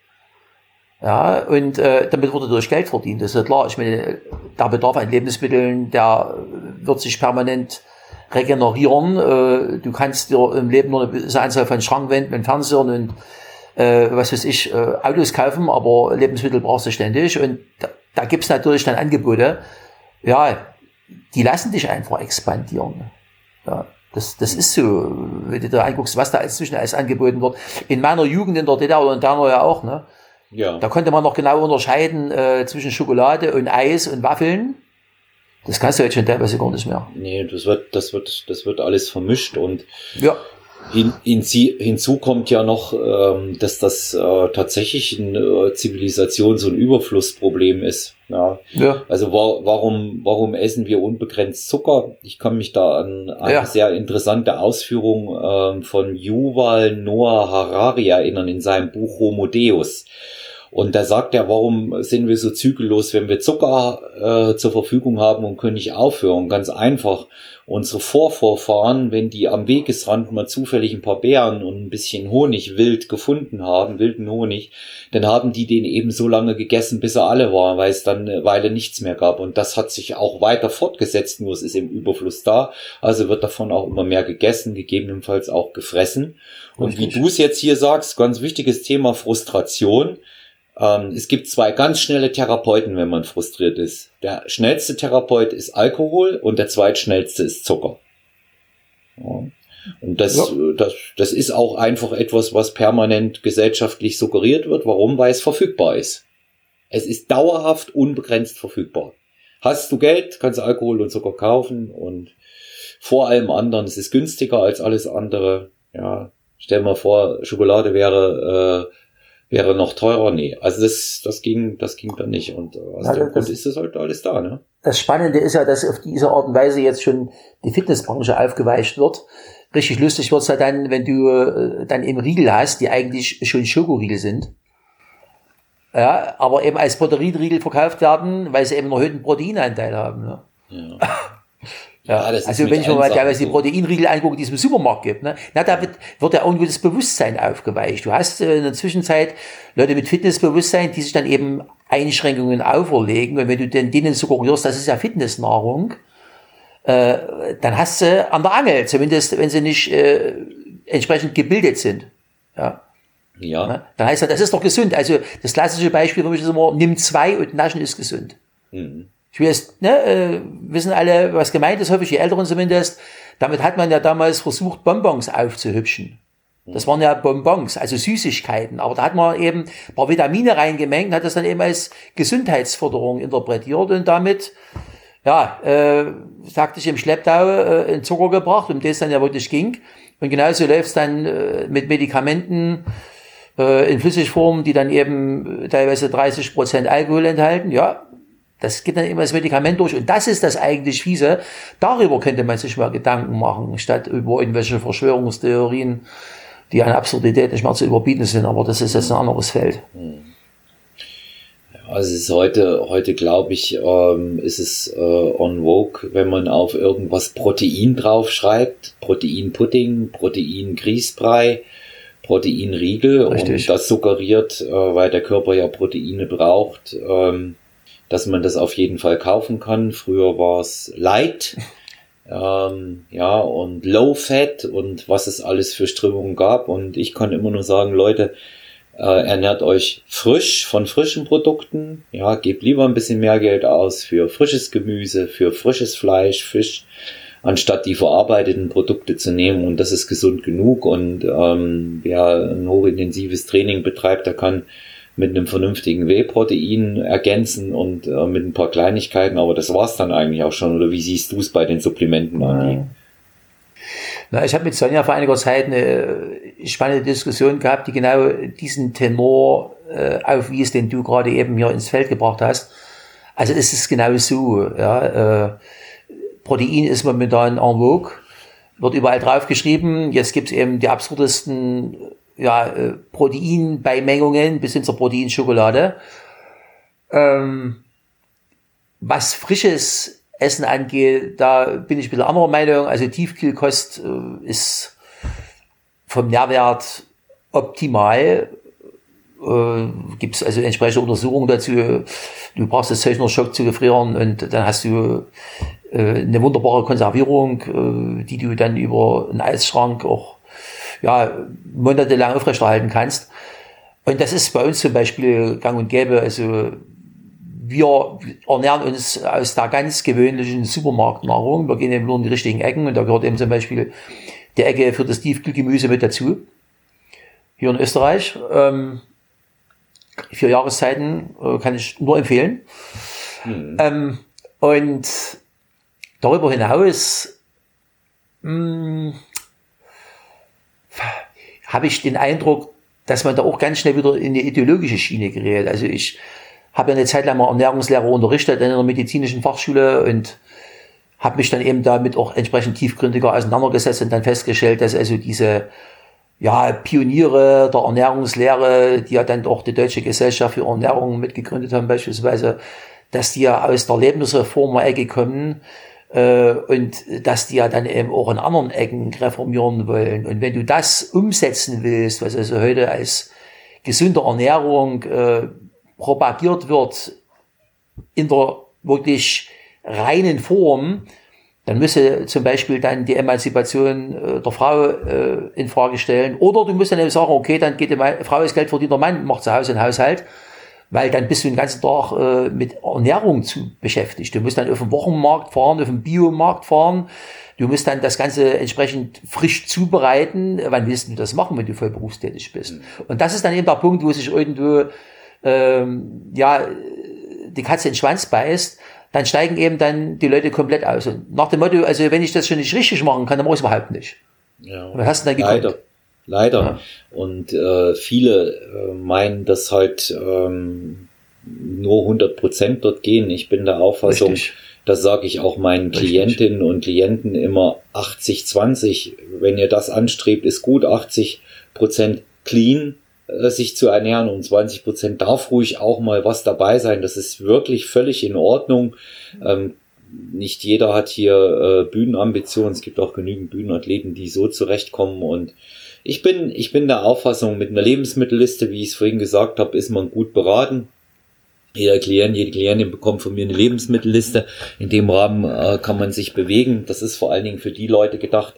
Ja, und äh, damit wurde durch Geld verdient. Das ist ja klar. Ich meine, der Bedarf an Lebensmitteln, der wird sich permanent regenerieren. Äh, du kannst dir im Leben nur eine Anzahl von Schrankwänden und Fernsehern und äh, was weiß ich, äh, Autos kaufen, aber Lebensmittel brauchst du ständig. Und da, gibt's natürlich dann Angebote, ja, die lassen dich einfach expandieren. Ja, das, das ist so, wenn du da anguckst, was da inzwischen alles angeboten wird. In meiner Jugend in der DDR oder in deiner ja auch, ne? Ja. Da konnte man noch genau unterscheiden äh, zwischen Schokolade und Eis und Waffeln. Das kannst du jetzt schon teilweise gar nicht mehr.
Nee, das wird, das wird, das wird alles vermischt und ja. Hin, hin, hinzu kommt ja noch, ähm, dass das äh, tatsächlich ein äh, Zivilisations- und Überflussproblem ist. Ja. ja. Also war, warum, warum essen wir unbegrenzt Zucker? Ich kann mich da an eine ja. sehr interessante Ausführung ähm, von Yuval Noah Harari erinnern in seinem Buch Homo Deus. Und da sagt er, warum sind wir so zügellos, wenn wir Zucker äh, zur Verfügung haben und können nicht aufhören? Ganz einfach. Unsere Vorvorfahren, wenn die am Wegesrand mal zufällig ein paar Beeren und ein bisschen Honig wild gefunden haben, wilden Honig, dann haben die den eben so lange gegessen, bis er alle war, weil es dann eine Weile nichts mehr gab. Und das hat sich auch weiter fortgesetzt, nur es ist im Überfluss da. Also wird davon auch immer mehr gegessen, gegebenenfalls auch gefressen. Und Richtig. wie du es jetzt hier sagst, ganz wichtiges Thema Frustration. Ähm, es gibt zwei ganz schnelle Therapeuten, wenn man frustriert ist. Der schnellste Therapeut ist Alkohol und der zweitschnellste ist Zucker. Ja. Und das, ja. das, das ist auch einfach etwas, was permanent gesellschaftlich suggeriert wird. Warum? Weil es verfügbar ist. Es ist dauerhaft unbegrenzt verfügbar. Hast du Geld, kannst du Alkohol und Zucker kaufen und vor allem anderen, es ist günstiger als alles andere. Ja, stell mal vor, Schokolade wäre äh, wäre noch teurer. Nee, also das, das ging, das ging dann nicht. Und äh, aus also dem Grund ist das halt alles da, ne?
Das Spannende ist ja, dass auf diese Art und Weise jetzt schon die Fitnessbranche aufgeweicht wird. Richtig lustig wird's ja dann, wenn du äh, dann eben Riegel hast, die eigentlich schon Schokoriegel sind. Ja, aber eben als Proteinriegel verkauft werden, weil sie eben einen erhöhten Proteinanteil haben. Ne? Ja. Ja, also wenn ich mir mal teilweise die Proteinriegel angucke, die es im Supermarkt gibt, ne, na, da wird, wird ja irgendwo das Bewusstsein aufgeweicht. Du hast äh, in der Zwischenzeit Leute mit Fitnessbewusstsein, die sich dann eben Einschränkungen auferlegen. Und wenn du den denen suggerierst, das ist ja Fitnessnahrung, äh, dann hast du an der Angel, zumindest wenn sie nicht äh, entsprechend gebildet sind. Ja. Ja. Ne? Dann heißt das, das ist doch gesund. Also das klassische Beispiel für mich ist immer, nimm zwei und naschen ist gesund. Mhm. Ich jetzt, ne, äh, wissen alle, was gemeint ist, hoffe ich, die Älteren zumindest. Damit hat man ja damals versucht, Bonbons aufzuhübschen. Das waren ja Bonbons, also Süßigkeiten. Aber da hat man eben ein paar Vitamine reingemengt, hat das dann eben als Gesundheitsförderung interpretiert und damit, ja, äh, sagte ich im Schlepptau, äh, in Zucker gebracht, um das dann ja wirklich ging. Und genauso läuft es dann äh, mit Medikamenten äh, in Flüssigform, die dann eben teilweise 30 Prozent Alkohol enthalten. Ja, das geht dann immer das Medikament durch. Und das ist das eigentlich fiese. Darüber könnte man sich mal Gedanken machen, statt über irgendwelche Verschwörungstheorien, die an Absurdität nicht mehr zu überbieten sind. Aber das ist jetzt ein anderes Feld.
Also es ist heute, heute glaube ich, ähm, ist es äh, on vogue, wenn man auf irgendwas Protein draufschreibt. Proteinpudding, Protein-Grießbrei, Proteinriegel. Richtig. Und das suggeriert, äh, weil der Körper ja Proteine braucht, ähm, dass man das auf jeden Fall kaufen kann. Früher war es Light, ähm, ja, und Low Fat und was es alles für Strömungen gab. Und ich kann immer nur sagen, Leute, äh, ernährt euch frisch von frischen Produkten. Ja, gebt lieber ein bisschen mehr Geld aus für frisches Gemüse, für frisches Fleisch, Fisch, anstatt die verarbeiteten Produkte zu nehmen. Und das ist gesund genug. Und ähm, wer ein hochintensives Training betreibt, der kann mit einem vernünftigen Whey-Protein ergänzen und äh, mit ein paar Kleinigkeiten, aber das war's dann eigentlich auch schon. Oder wie siehst du es bei den Supplementen, Andi?
Na, ich habe mit Sonja vor einiger Zeit eine äh, spannende Diskussion gehabt, die genau diesen Tenor äh, aufwies, den du gerade eben hier ins Feld gebracht hast. Also es ist genau so. Ja, äh, Protein ist momentan en vogue, wird überall drauf geschrieben. Jetzt gibt's eben die absurdesten ja, äh, Proteinbeimengungen bis hin zur Proteinschokolade. Ähm, was frisches Essen angeht, da bin ich ein bisschen anderer Meinung. Also Tiefkühlkost äh, ist vom Nährwert optimal. Äh, Gibt es also entsprechende Untersuchungen dazu. Du brauchst das Zeug nur Schock zu gefrieren und dann hast du äh, eine wunderbare Konservierung, äh, die du dann über einen Eisschrank auch ja, monatelang aufrechterhalten kannst. Und das ist bei uns zum Beispiel gang und gäbe. Also wir ernähren uns aus der ganz gewöhnlichen Supermarktnahrung. Wir gehen eben nur in die richtigen Ecken und da gehört eben zum Beispiel die Ecke für das Tiefkühlgemüse mit dazu. Hier in Österreich. Ähm, vier Jahreszeiten äh, kann ich nur empfehlen. Mhm. Ähm, und darüber hinaus hm, habe ich den Eindruck, dass man da auch ganz schnell wieder in eine ideologische Schiene gerät. Also ich habe ja eine Zeit lang mal Ernährungslehre unterrichtet in einer medizinischen Fachschule und habe mich dann eben damit auch entsprechend tiefgründiger auseinandergesetzt und dann festgestellt, dass also diese ja, Pioniere der Ernährungslehre, die ja dann auch die Deutsche Gesellschaft für Ernährung mitgegründet haben beispielsweise, dass die ja aus der Lebensreformer-Ecke kommen, äh, und dass die ja dann eben auch in anderen Ecken reformieren wollen. Und wenn du das umsetzen willst, was also heute als gesunde Ernährung äh, propagiert wird, in der wirklich reinen Form, dann müsse zum Beispiel dann die Emanzipation äh, der Frau äh, in Frage stellen. Oder du musst dann eben sagen, okay, dann geht die Frau ist Geld verdient, der Mann macht zu Hause einen Haushalt weil dann bist du den ganzen Tag äh, mit Ernährung zu beschäftigt. Du musst dann auf den Wochenmarkt fahren, auf den Biomarkt fahren. Du musst dann das Ganze entsprechend frisch zubereiten. Wann willst du das machen, wenn du voll berufstätig bist? Mhm. Und das ist dann eben der Punkt, wo sich irgendwo ähm, ja die Katze in den Schwanz beißt. Dann steigen eben dann die Leute komplett aus. Und nach dem Motto, also wenn ich das schon nicht richtig machen kann, dann mache ich es überhaupt nicht.
Ja. Was hast du da gekonnt? Leider. Ja. Und äh, viele äh, meinen, dass halt ähm, nur 100 Prozent dort gehen. Ich bin der Auffassung, Richtig. das sage ich auch meinen Richtig. Klientinnen und Klienten immer 80-20. Wenn ihr das anstrebt, ist gut. 80 Prozent clean äh, sich zu ernähren und 20 Prozent darf ruhig auch mal was dabei sein. Das ist wirklich völlig in Ordnung. Ähm, nicht jeder hat hier äh, Bühnenambitionen. Es gibt auch genügend Bühnenathleten, die so zurechtkommen und ich bin, ich bin der Auffassung, mit einer Lebensmittelliste, wie ich es vorhin gesagt habe, ist man gut beraten. Jeder Klient, jede Klientin bekommt von mir eine Lebensmittelliste. In dem Rahmen äh, kann man sich bewegen. Das ist vor allen Dingen für die Leute gedacht,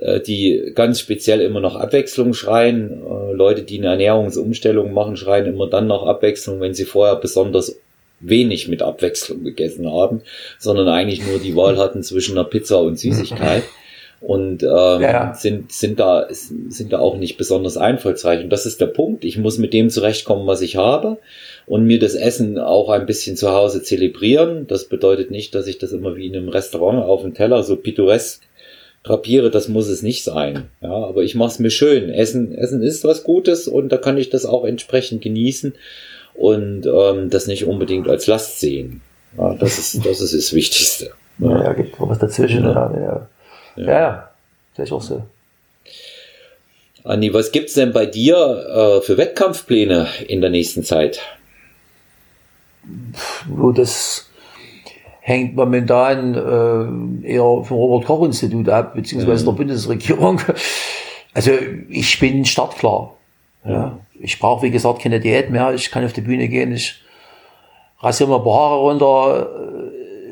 äh, die ganz speziell immer nach Abwechslung schreien. Äh, Leute, die eine Ernährungsumstellung machen, schreien immer dann nach Abwechslung, wenn sie vorher besonders wenig mit Abwechslung gegessen haben, sondern eigentlich nur die Wahl hatten zwischen einer Pizza und Süßigkeit und ähm, ja. sind, sind, da, sind da auch nicht besonders einfallsreich. Und das ist der Punkt. Ich muss mit dem zurechtkommen, was ich habe und mir das Essen auch ein bisschen zu Hause zelebrieren. Das bedeutet nicht, dass ich das immer wie in einem Restaurant auf dem Teller so pittoresk drapiere, das muss es nicht sein. Ja, aber ich mache es mir schön. Essen, Essen ist was Gutes und da kann ich das auch entsprechend genießen und ähm, das nicht unbedingt als Last sehen. Ja, das ist das ist das Wichtigste.
Ja, ja gibt was dazwischen. Ja. ja. Ja, ja, das ist auch so.
Anni, was gibt's denn bei dir äh, für Wettkampfpläne in der nächsten Zeit?
Wo das hängt momentan äh, eher vom Robert-Koch-Institut ab, beziehungsweise mhm. der Bundesregierung. Also ich bin startklar. Ja. Ich brauche, wie gesagt, keine Diät mehr. Ich kann auf die Bühne gehen. Ich rasiere mir ein paar Haare runter,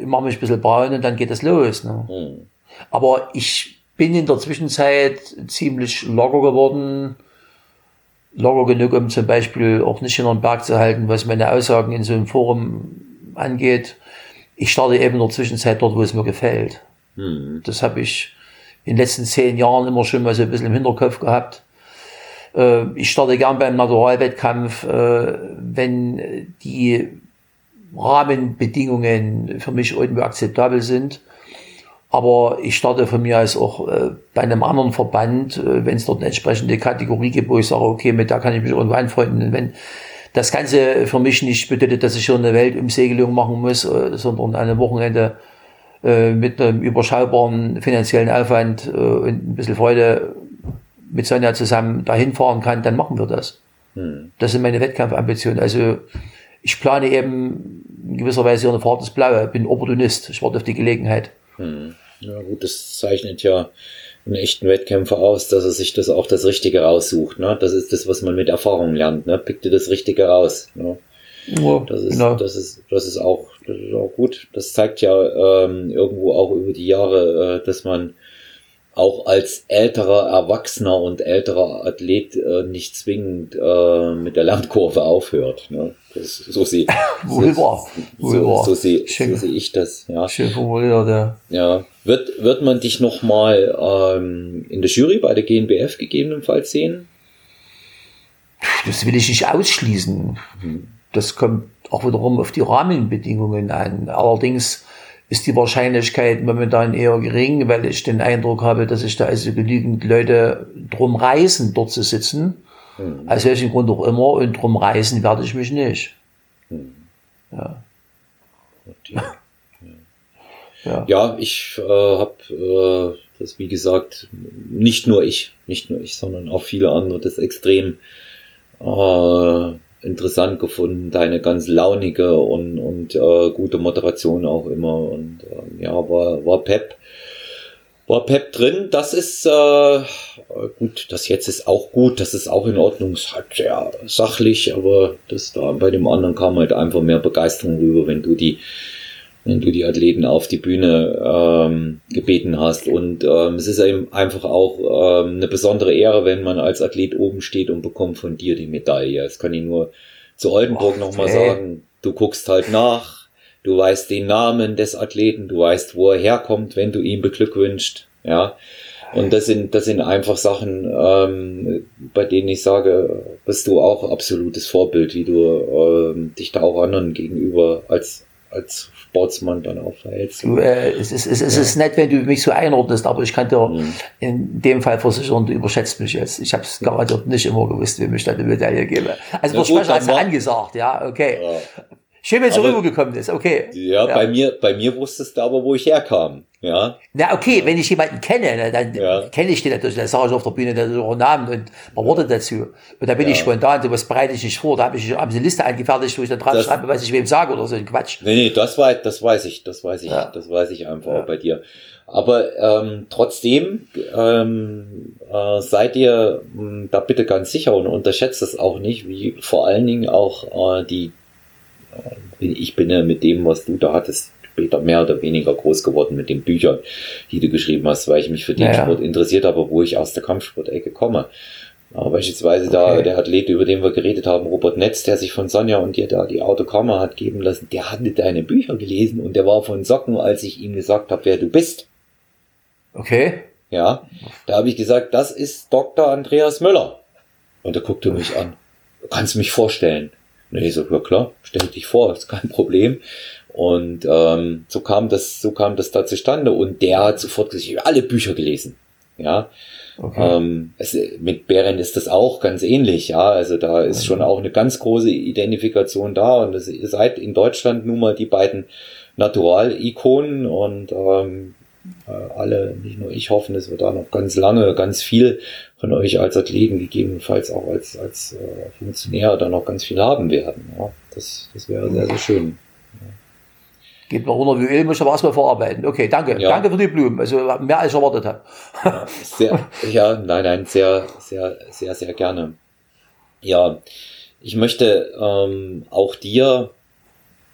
äh, mache mich ein bisschen braun und dann geht es los. Ne? Mhm. Aber ich bin in der Zwischenzeit ziemlich locker geworden. Locker genug, um zum Beispiel auch nicht in den Berg zu halten, was meine Aussagen in so einem Forum angeht. Ich starte eben in der Zwischenzeit dort, wo es mir gefällt. Hm. Das habe ich in den letzten zehn Jahren immer schon mal so ein bisschen im Hinterkopf gehabt. Äh, ich starte gern beim Naturalwettkampf, äh, wenn die Rahmenbedingungen für mich irgendwo akzeptabel sind. Aber ich starte von mir als auch äh, bei einem anderen Verband, äh, wenn es dort eine entsprechende Kategorie gibt, wo ich sage, okay, mit da kann ich mich irgendwo anfreunden. Wenn das Ganze für mich nicht bedeutet, dass ich schon eine Weltumsegelung machen muss, äh, sondern an einem Wochenende äh, mit einem überschaubaren finanziellen Aufwand äh, und ein bisschen Freude mit Sonja zusammen dahin fahren kann, dann machen wir das. Hm. Das sind meine Wettkampfambitionen. Also ich plane eben in gewisser Weise eine Fahrt ins Blaue, bin Opportunist, ich warte auf die Gelegenheit. Hm.
Ja gut, das zeichnet ja einen echten Wettkämpfer aus, dass er sich das auch das Richtige raussucht. Ne? Das ist das, was man mit Erfahrung lernt. Ne? Pick dir das Richtige raus. Ne? Ja, das ist, genau. das ist, das ist auch, das ist auch gut. Das zeigt ja ähm, irgendwo auch über die Jahre, äh, dass man auch als älterer Erwachsener und älterer Athlet äh, nicht zwingend äh, mit der Lernkurve aufhört. Ne? Das, so sehe
wahr.
Wohl so, so sehe so seh ich das. Ja. Schön formuliert, ja. ja. Wird, wird man dich nochmal ähm, in der Jury bei der GNBF gegebenenfalls sehen?
Das will ich nicht ausschließen. Hm. Das kommt auch wiederum auf die Rahmenbedingungen an. Allerdings ist die Wahrscheinlichkeit momentan eher gering, weil ich den Eindruck habe, dass sich da also genügend Leute drum reißen, dort zu sitzen. Mhm. Aus welchem Grund auch immer. Und drum reißen werde ich mich nicht. Mhm.
Ja. ja. ja. ich äh, habe äh, das, wie gesagt, nicht nur ich, nicht nur ich, sondern auch viele andere das extrem äh, interessant gefunden, deine ganz launige und, und äh, gute Moderation auch immer. Und äh, ja, war, war Pep. War Pep drin, das ist äh, gut, das jetzt ist auch gut, das ist auch in Ordnung, ist halt sehr sachlich, aber das da bei dem anderen kam halt einfach mehr Begeisterung rüber, wenn du die wenn du die Athleten auf die Bühne ähm, gebeten hast. Und ähm, es ist eben einfach auch ähm, eine besondere Ehre, wenn man als Athlet oben steht und bekommt von dir die Medaille. Das kann ich nur zu Oldenburg nochmal sagen. Du guckst halt nach, du weißt den Namen des Athleten, du weißt, wo er herkommt, wenn du ihn beglückwünscht. Ja. Und das sind, das sind einfach Sachen, ähm, bei denen ich sage, bist du auch absolutes Vorbild, wie du ähm, dich da auch anderen gegenüber als, als Sportsmann dann auch verhältst.
Du, äh, es ist, es, es ja. ist nett, wenn du mich so einordnest, aber ich kann dir mhm. in dem Fall versichern, du überschätzt mich jetzt. Ich habe es garantiert nicht immer gewusst, wie mich da eine Medaille gebe. Also der Sprecher hat es angesagt, ja, okay. Ja. Schön, wenn es rübergekommen ist, okay.
Ja, ja, bei mir, bei mir wusstest du aber, wo ich herkam. Ja.
Na, okay, wenn ich jemanden kenne, ne, dann ja. kenne ich den natürlich, dann sage ich auf der Bühne natürlich auch Namen und ein Worte dazu. Und da bin ja. ich spontan, sowas bereite ich nicht vor. Da habe ich hab eine Liste angefertigt, wo ich dann drauf schreibe, was ich wem sage oder so ein Quatsch.
Nee, nee, das weiß, das weiß ich, das weiß ich, das weiß ich einfach auch bei dir. Aber ähm, trotzdem ähm, äh, seid ihr mh, hm, da bitte ganz sicher und unterschätzt das auch nicht, wie vor allen Dingen auch äh, die ich bin ja mit dem, was du da hattest, später mehr oder weniger groß geworden mit den Büchern, die du geschrieben hast, weil ich mich für den naja. Sport interessiert habe, wo ich aus der Kampfsport-Ecke komme. Aber beispielsweise okay. da der Athlet, über den wir geredet haben, Robert Netz, der sich von Sonja und dir da die Autogramme hat geben lassen, der hatte deine Bücher gelesen und der war von Socken, als ich ihm gesagt habe, wer du bist.
Okay.
Ja, da habe ich gesagt, das ist Dr. Andreas Müller. Und er guckte mich an. Du kannst mich vorstellen. Ich so, ja klar, stell dich vor, ist kein Problem. Und ähm, so kam das, so kam das da zustande. Und der hat sofort gesagt, alle Bücher gelesen. Ja. Okay. Ähm, es, mit Beren ist das auch ganz ähnlich, ja. Also da ist okay. schon auch eine ganz große Identifikation da und ihr seid in Deutschland nun mal die beiden Natural-Ikonen und ähm, äh, alle, nicht nur ich, hoffen, dass wir da noch ganz lange, ganz viel von euch als Athleten, gegebenenfalls auch als, als äh, Funktionär, da noch ganz viel haben werden. Ja, das, das wäre sehr, sehr schön. Ja.
Geht mir runter wie Öl, muss aber erstmal verarbeiten. Okay, danke. Ja. Danke für die Blumen. Also mehr als ich erwartet habe.
Ja, sehr, ja, nein, nein, sehr, sehr, sehr, sehr gerne. Ja, ich möchte ähm, auch dir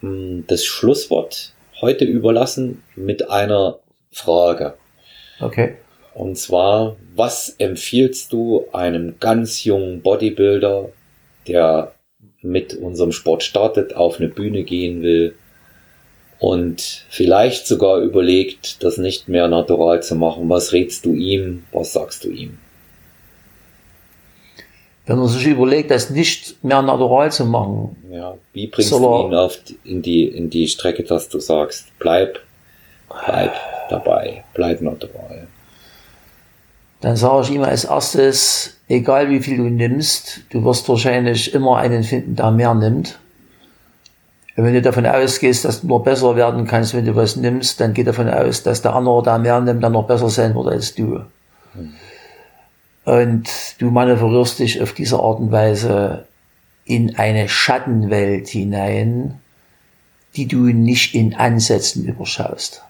mh, hm, das Schlusswort heute überlassen mit einer Frage.
Okay.
Und zwar, was empfiehlst du einem ganz jungen Bodybuilder, der mit unserem Sport startet, auf eine Bühne gehen will und vielleicht sogar überlegt, das nicht mehr natural zu machen? Was rätst du ihm? Was sagst du ihm?
Wenn er sich überlegt, das nicht mehr natural zu machen.
Ja, wie bringst du ihn auf, in, die, in die Strecke, dass du sagst, bleib, bleib dabei, bleib natural?
dann sage ich ihm als erstes, egal wie viel du nimmst, du wirst wahrscheinlich immer einen finden, der mehr nimmt. Und wenn du davon ausgehst, dass du nur besser werden kannst, wenn du was nimmst, dann geh davon aus, dass der andere, der mehr nimmt, dann noch besser sein wird als du. Hm. Und du manövrierst dich auf diese Art und Weise in eine Schattenwelt hinein, die du nicht in Ansätzen überschaust.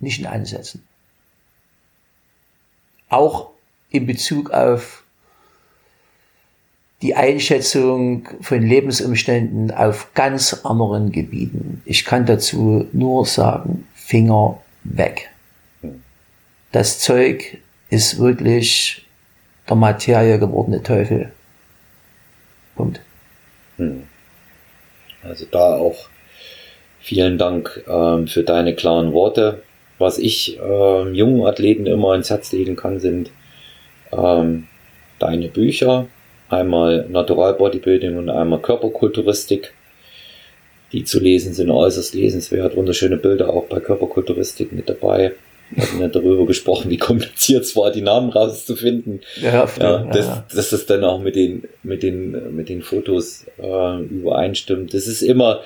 Nicht in Ansätzen. Auch in Bezug auf die Einschätzung von Lebensumständen auf ganz anderen Gebieten. Ich kann dazu nur sagen, Finger weg. Das Zeug ist wirklich der Materie gewordene Teufel. Punkt. Hm.
Also da auch vielen Dank ähm, für deine klaren Worte. Was ich ähm, jungen Athleten immer ins Herz legen kann, sind ähm, deine Bücher, einmal Natural Bodybuilding und einmal Körperkulturistik. Die zu lesen sind äußerst lesenswert, wunderschöne Bilder auch bei Körperkulturistik mit dabei. Wir hatten ja darüber gesprochen, wie kompliziert es war, die Namen rauszufinden. Ja, ja, dass, ja. dass das dann auch mit den, mit den, mit den Fotos äh, übereinstimmt. Das ist immer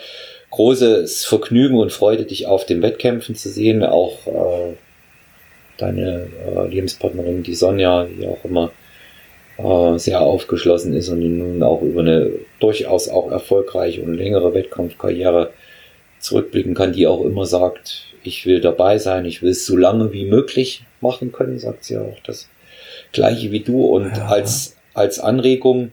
großes Vergnügen und Freude, dich auf den Wettkämpfen zu sehen. Auch äh, deine äh, Lebenspartnerin, die Sonja, die auch immer äh, sehr aufgeschlossen ist und nun auch über eine durchaus auch erfolgreiche und längere Wettkampfkarriere zurückblicken kann, die auch immer sagt, ich will dabei sein, ich will es so lange wie möglich machen können, sagt sie auch das gleiche wie du. Und ja. als, als Anregung,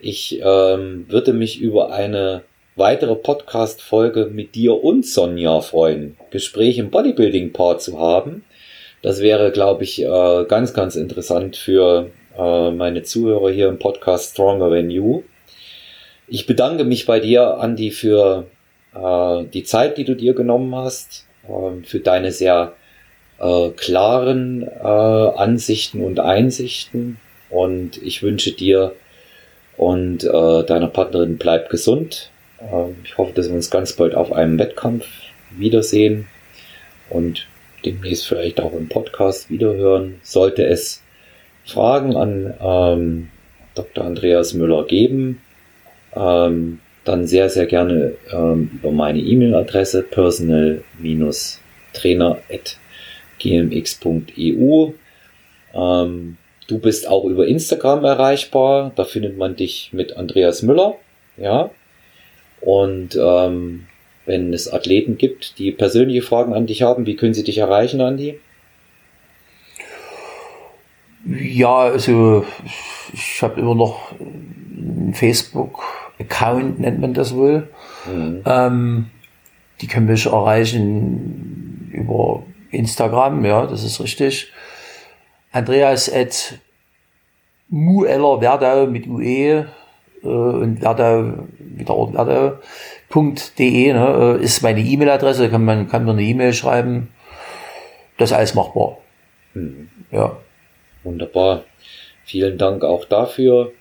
ich ähm, würde mich über eine weitere Podcast-Folge mit dir und Sonja freuen, Gespräch im Bodybuilding-Part zu haben. Das wäre, glaube ich, äh, ganz, ganz interessant für äh, meine Zuhörer hier im Podcast Stronger Than You. Ich bedanke mich bei dir, Andi, für äh, die Zeit, die du dir genommen hast. Ähm, für deine sehr klaren Ansichten und Einsichten. Und ich wünsche dir und deiner Partnerin bleib gesund. Ähm, ich hoffe, dass wir uns ganz bald auf einem Wettkampf wiedersehen und demnächst vielleicht auch im Podcast wiederhören. Sollte es Fragen an ähm, Dr. Andreas Müller geben, ähm, dann sehr, sehr gerne ähm, über meine E-Mail-Adresse personal-trainer.gmx.eu. Ähm, du bist auch über Instagram erreichbar. Da findet man dich mit Andreas Müller. Ja. Und ähm, wenn es Athleten gibt, die persönliche Fragen an dich haben, wie können sie dich erreichen, Andi?
Ja, also ich habe immer noch Facebook Account nennt man das wohl. Mhm. Ähm, die können mich erreichen über Instagram, ja, das ist richtig. Andreas at Mueller Werdau mit UE äh, und Werdau, wieder Ort Werdau.de ne, äh, ist meine E-Mail-Adresse, kann man kann mir eine E-Mail schreiben. Das ist alles machbar.
Mhm. Ja. Wunderbar. Vielen Dank auch dafür.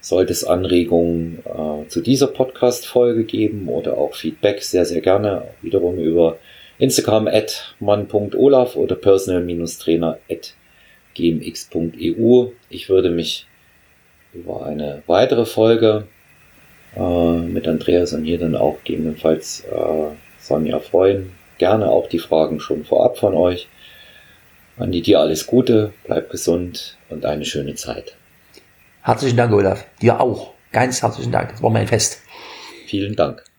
Sollte es Anregungen äh, zu dieser Podcast-Folge geben oder auch Feedback, sehr, sehr gerne wiederum über Instagram at man.olaf oder personal-trainer at gmx.eu. Ich würde mich über eine weitere Folge äh, mit Andreas und hier dann auch gegebenenfalls äh, Sonja freuen. Gerne auch die Fragen schon vorab von euch. Andi, dir alles Gute, bleib gesund und eine schöne Zeit.
Herzlichen Dank, Olaf. Dir auch. Ganz herzlichen Dank. Das war mein Fest.
Vielen Dank.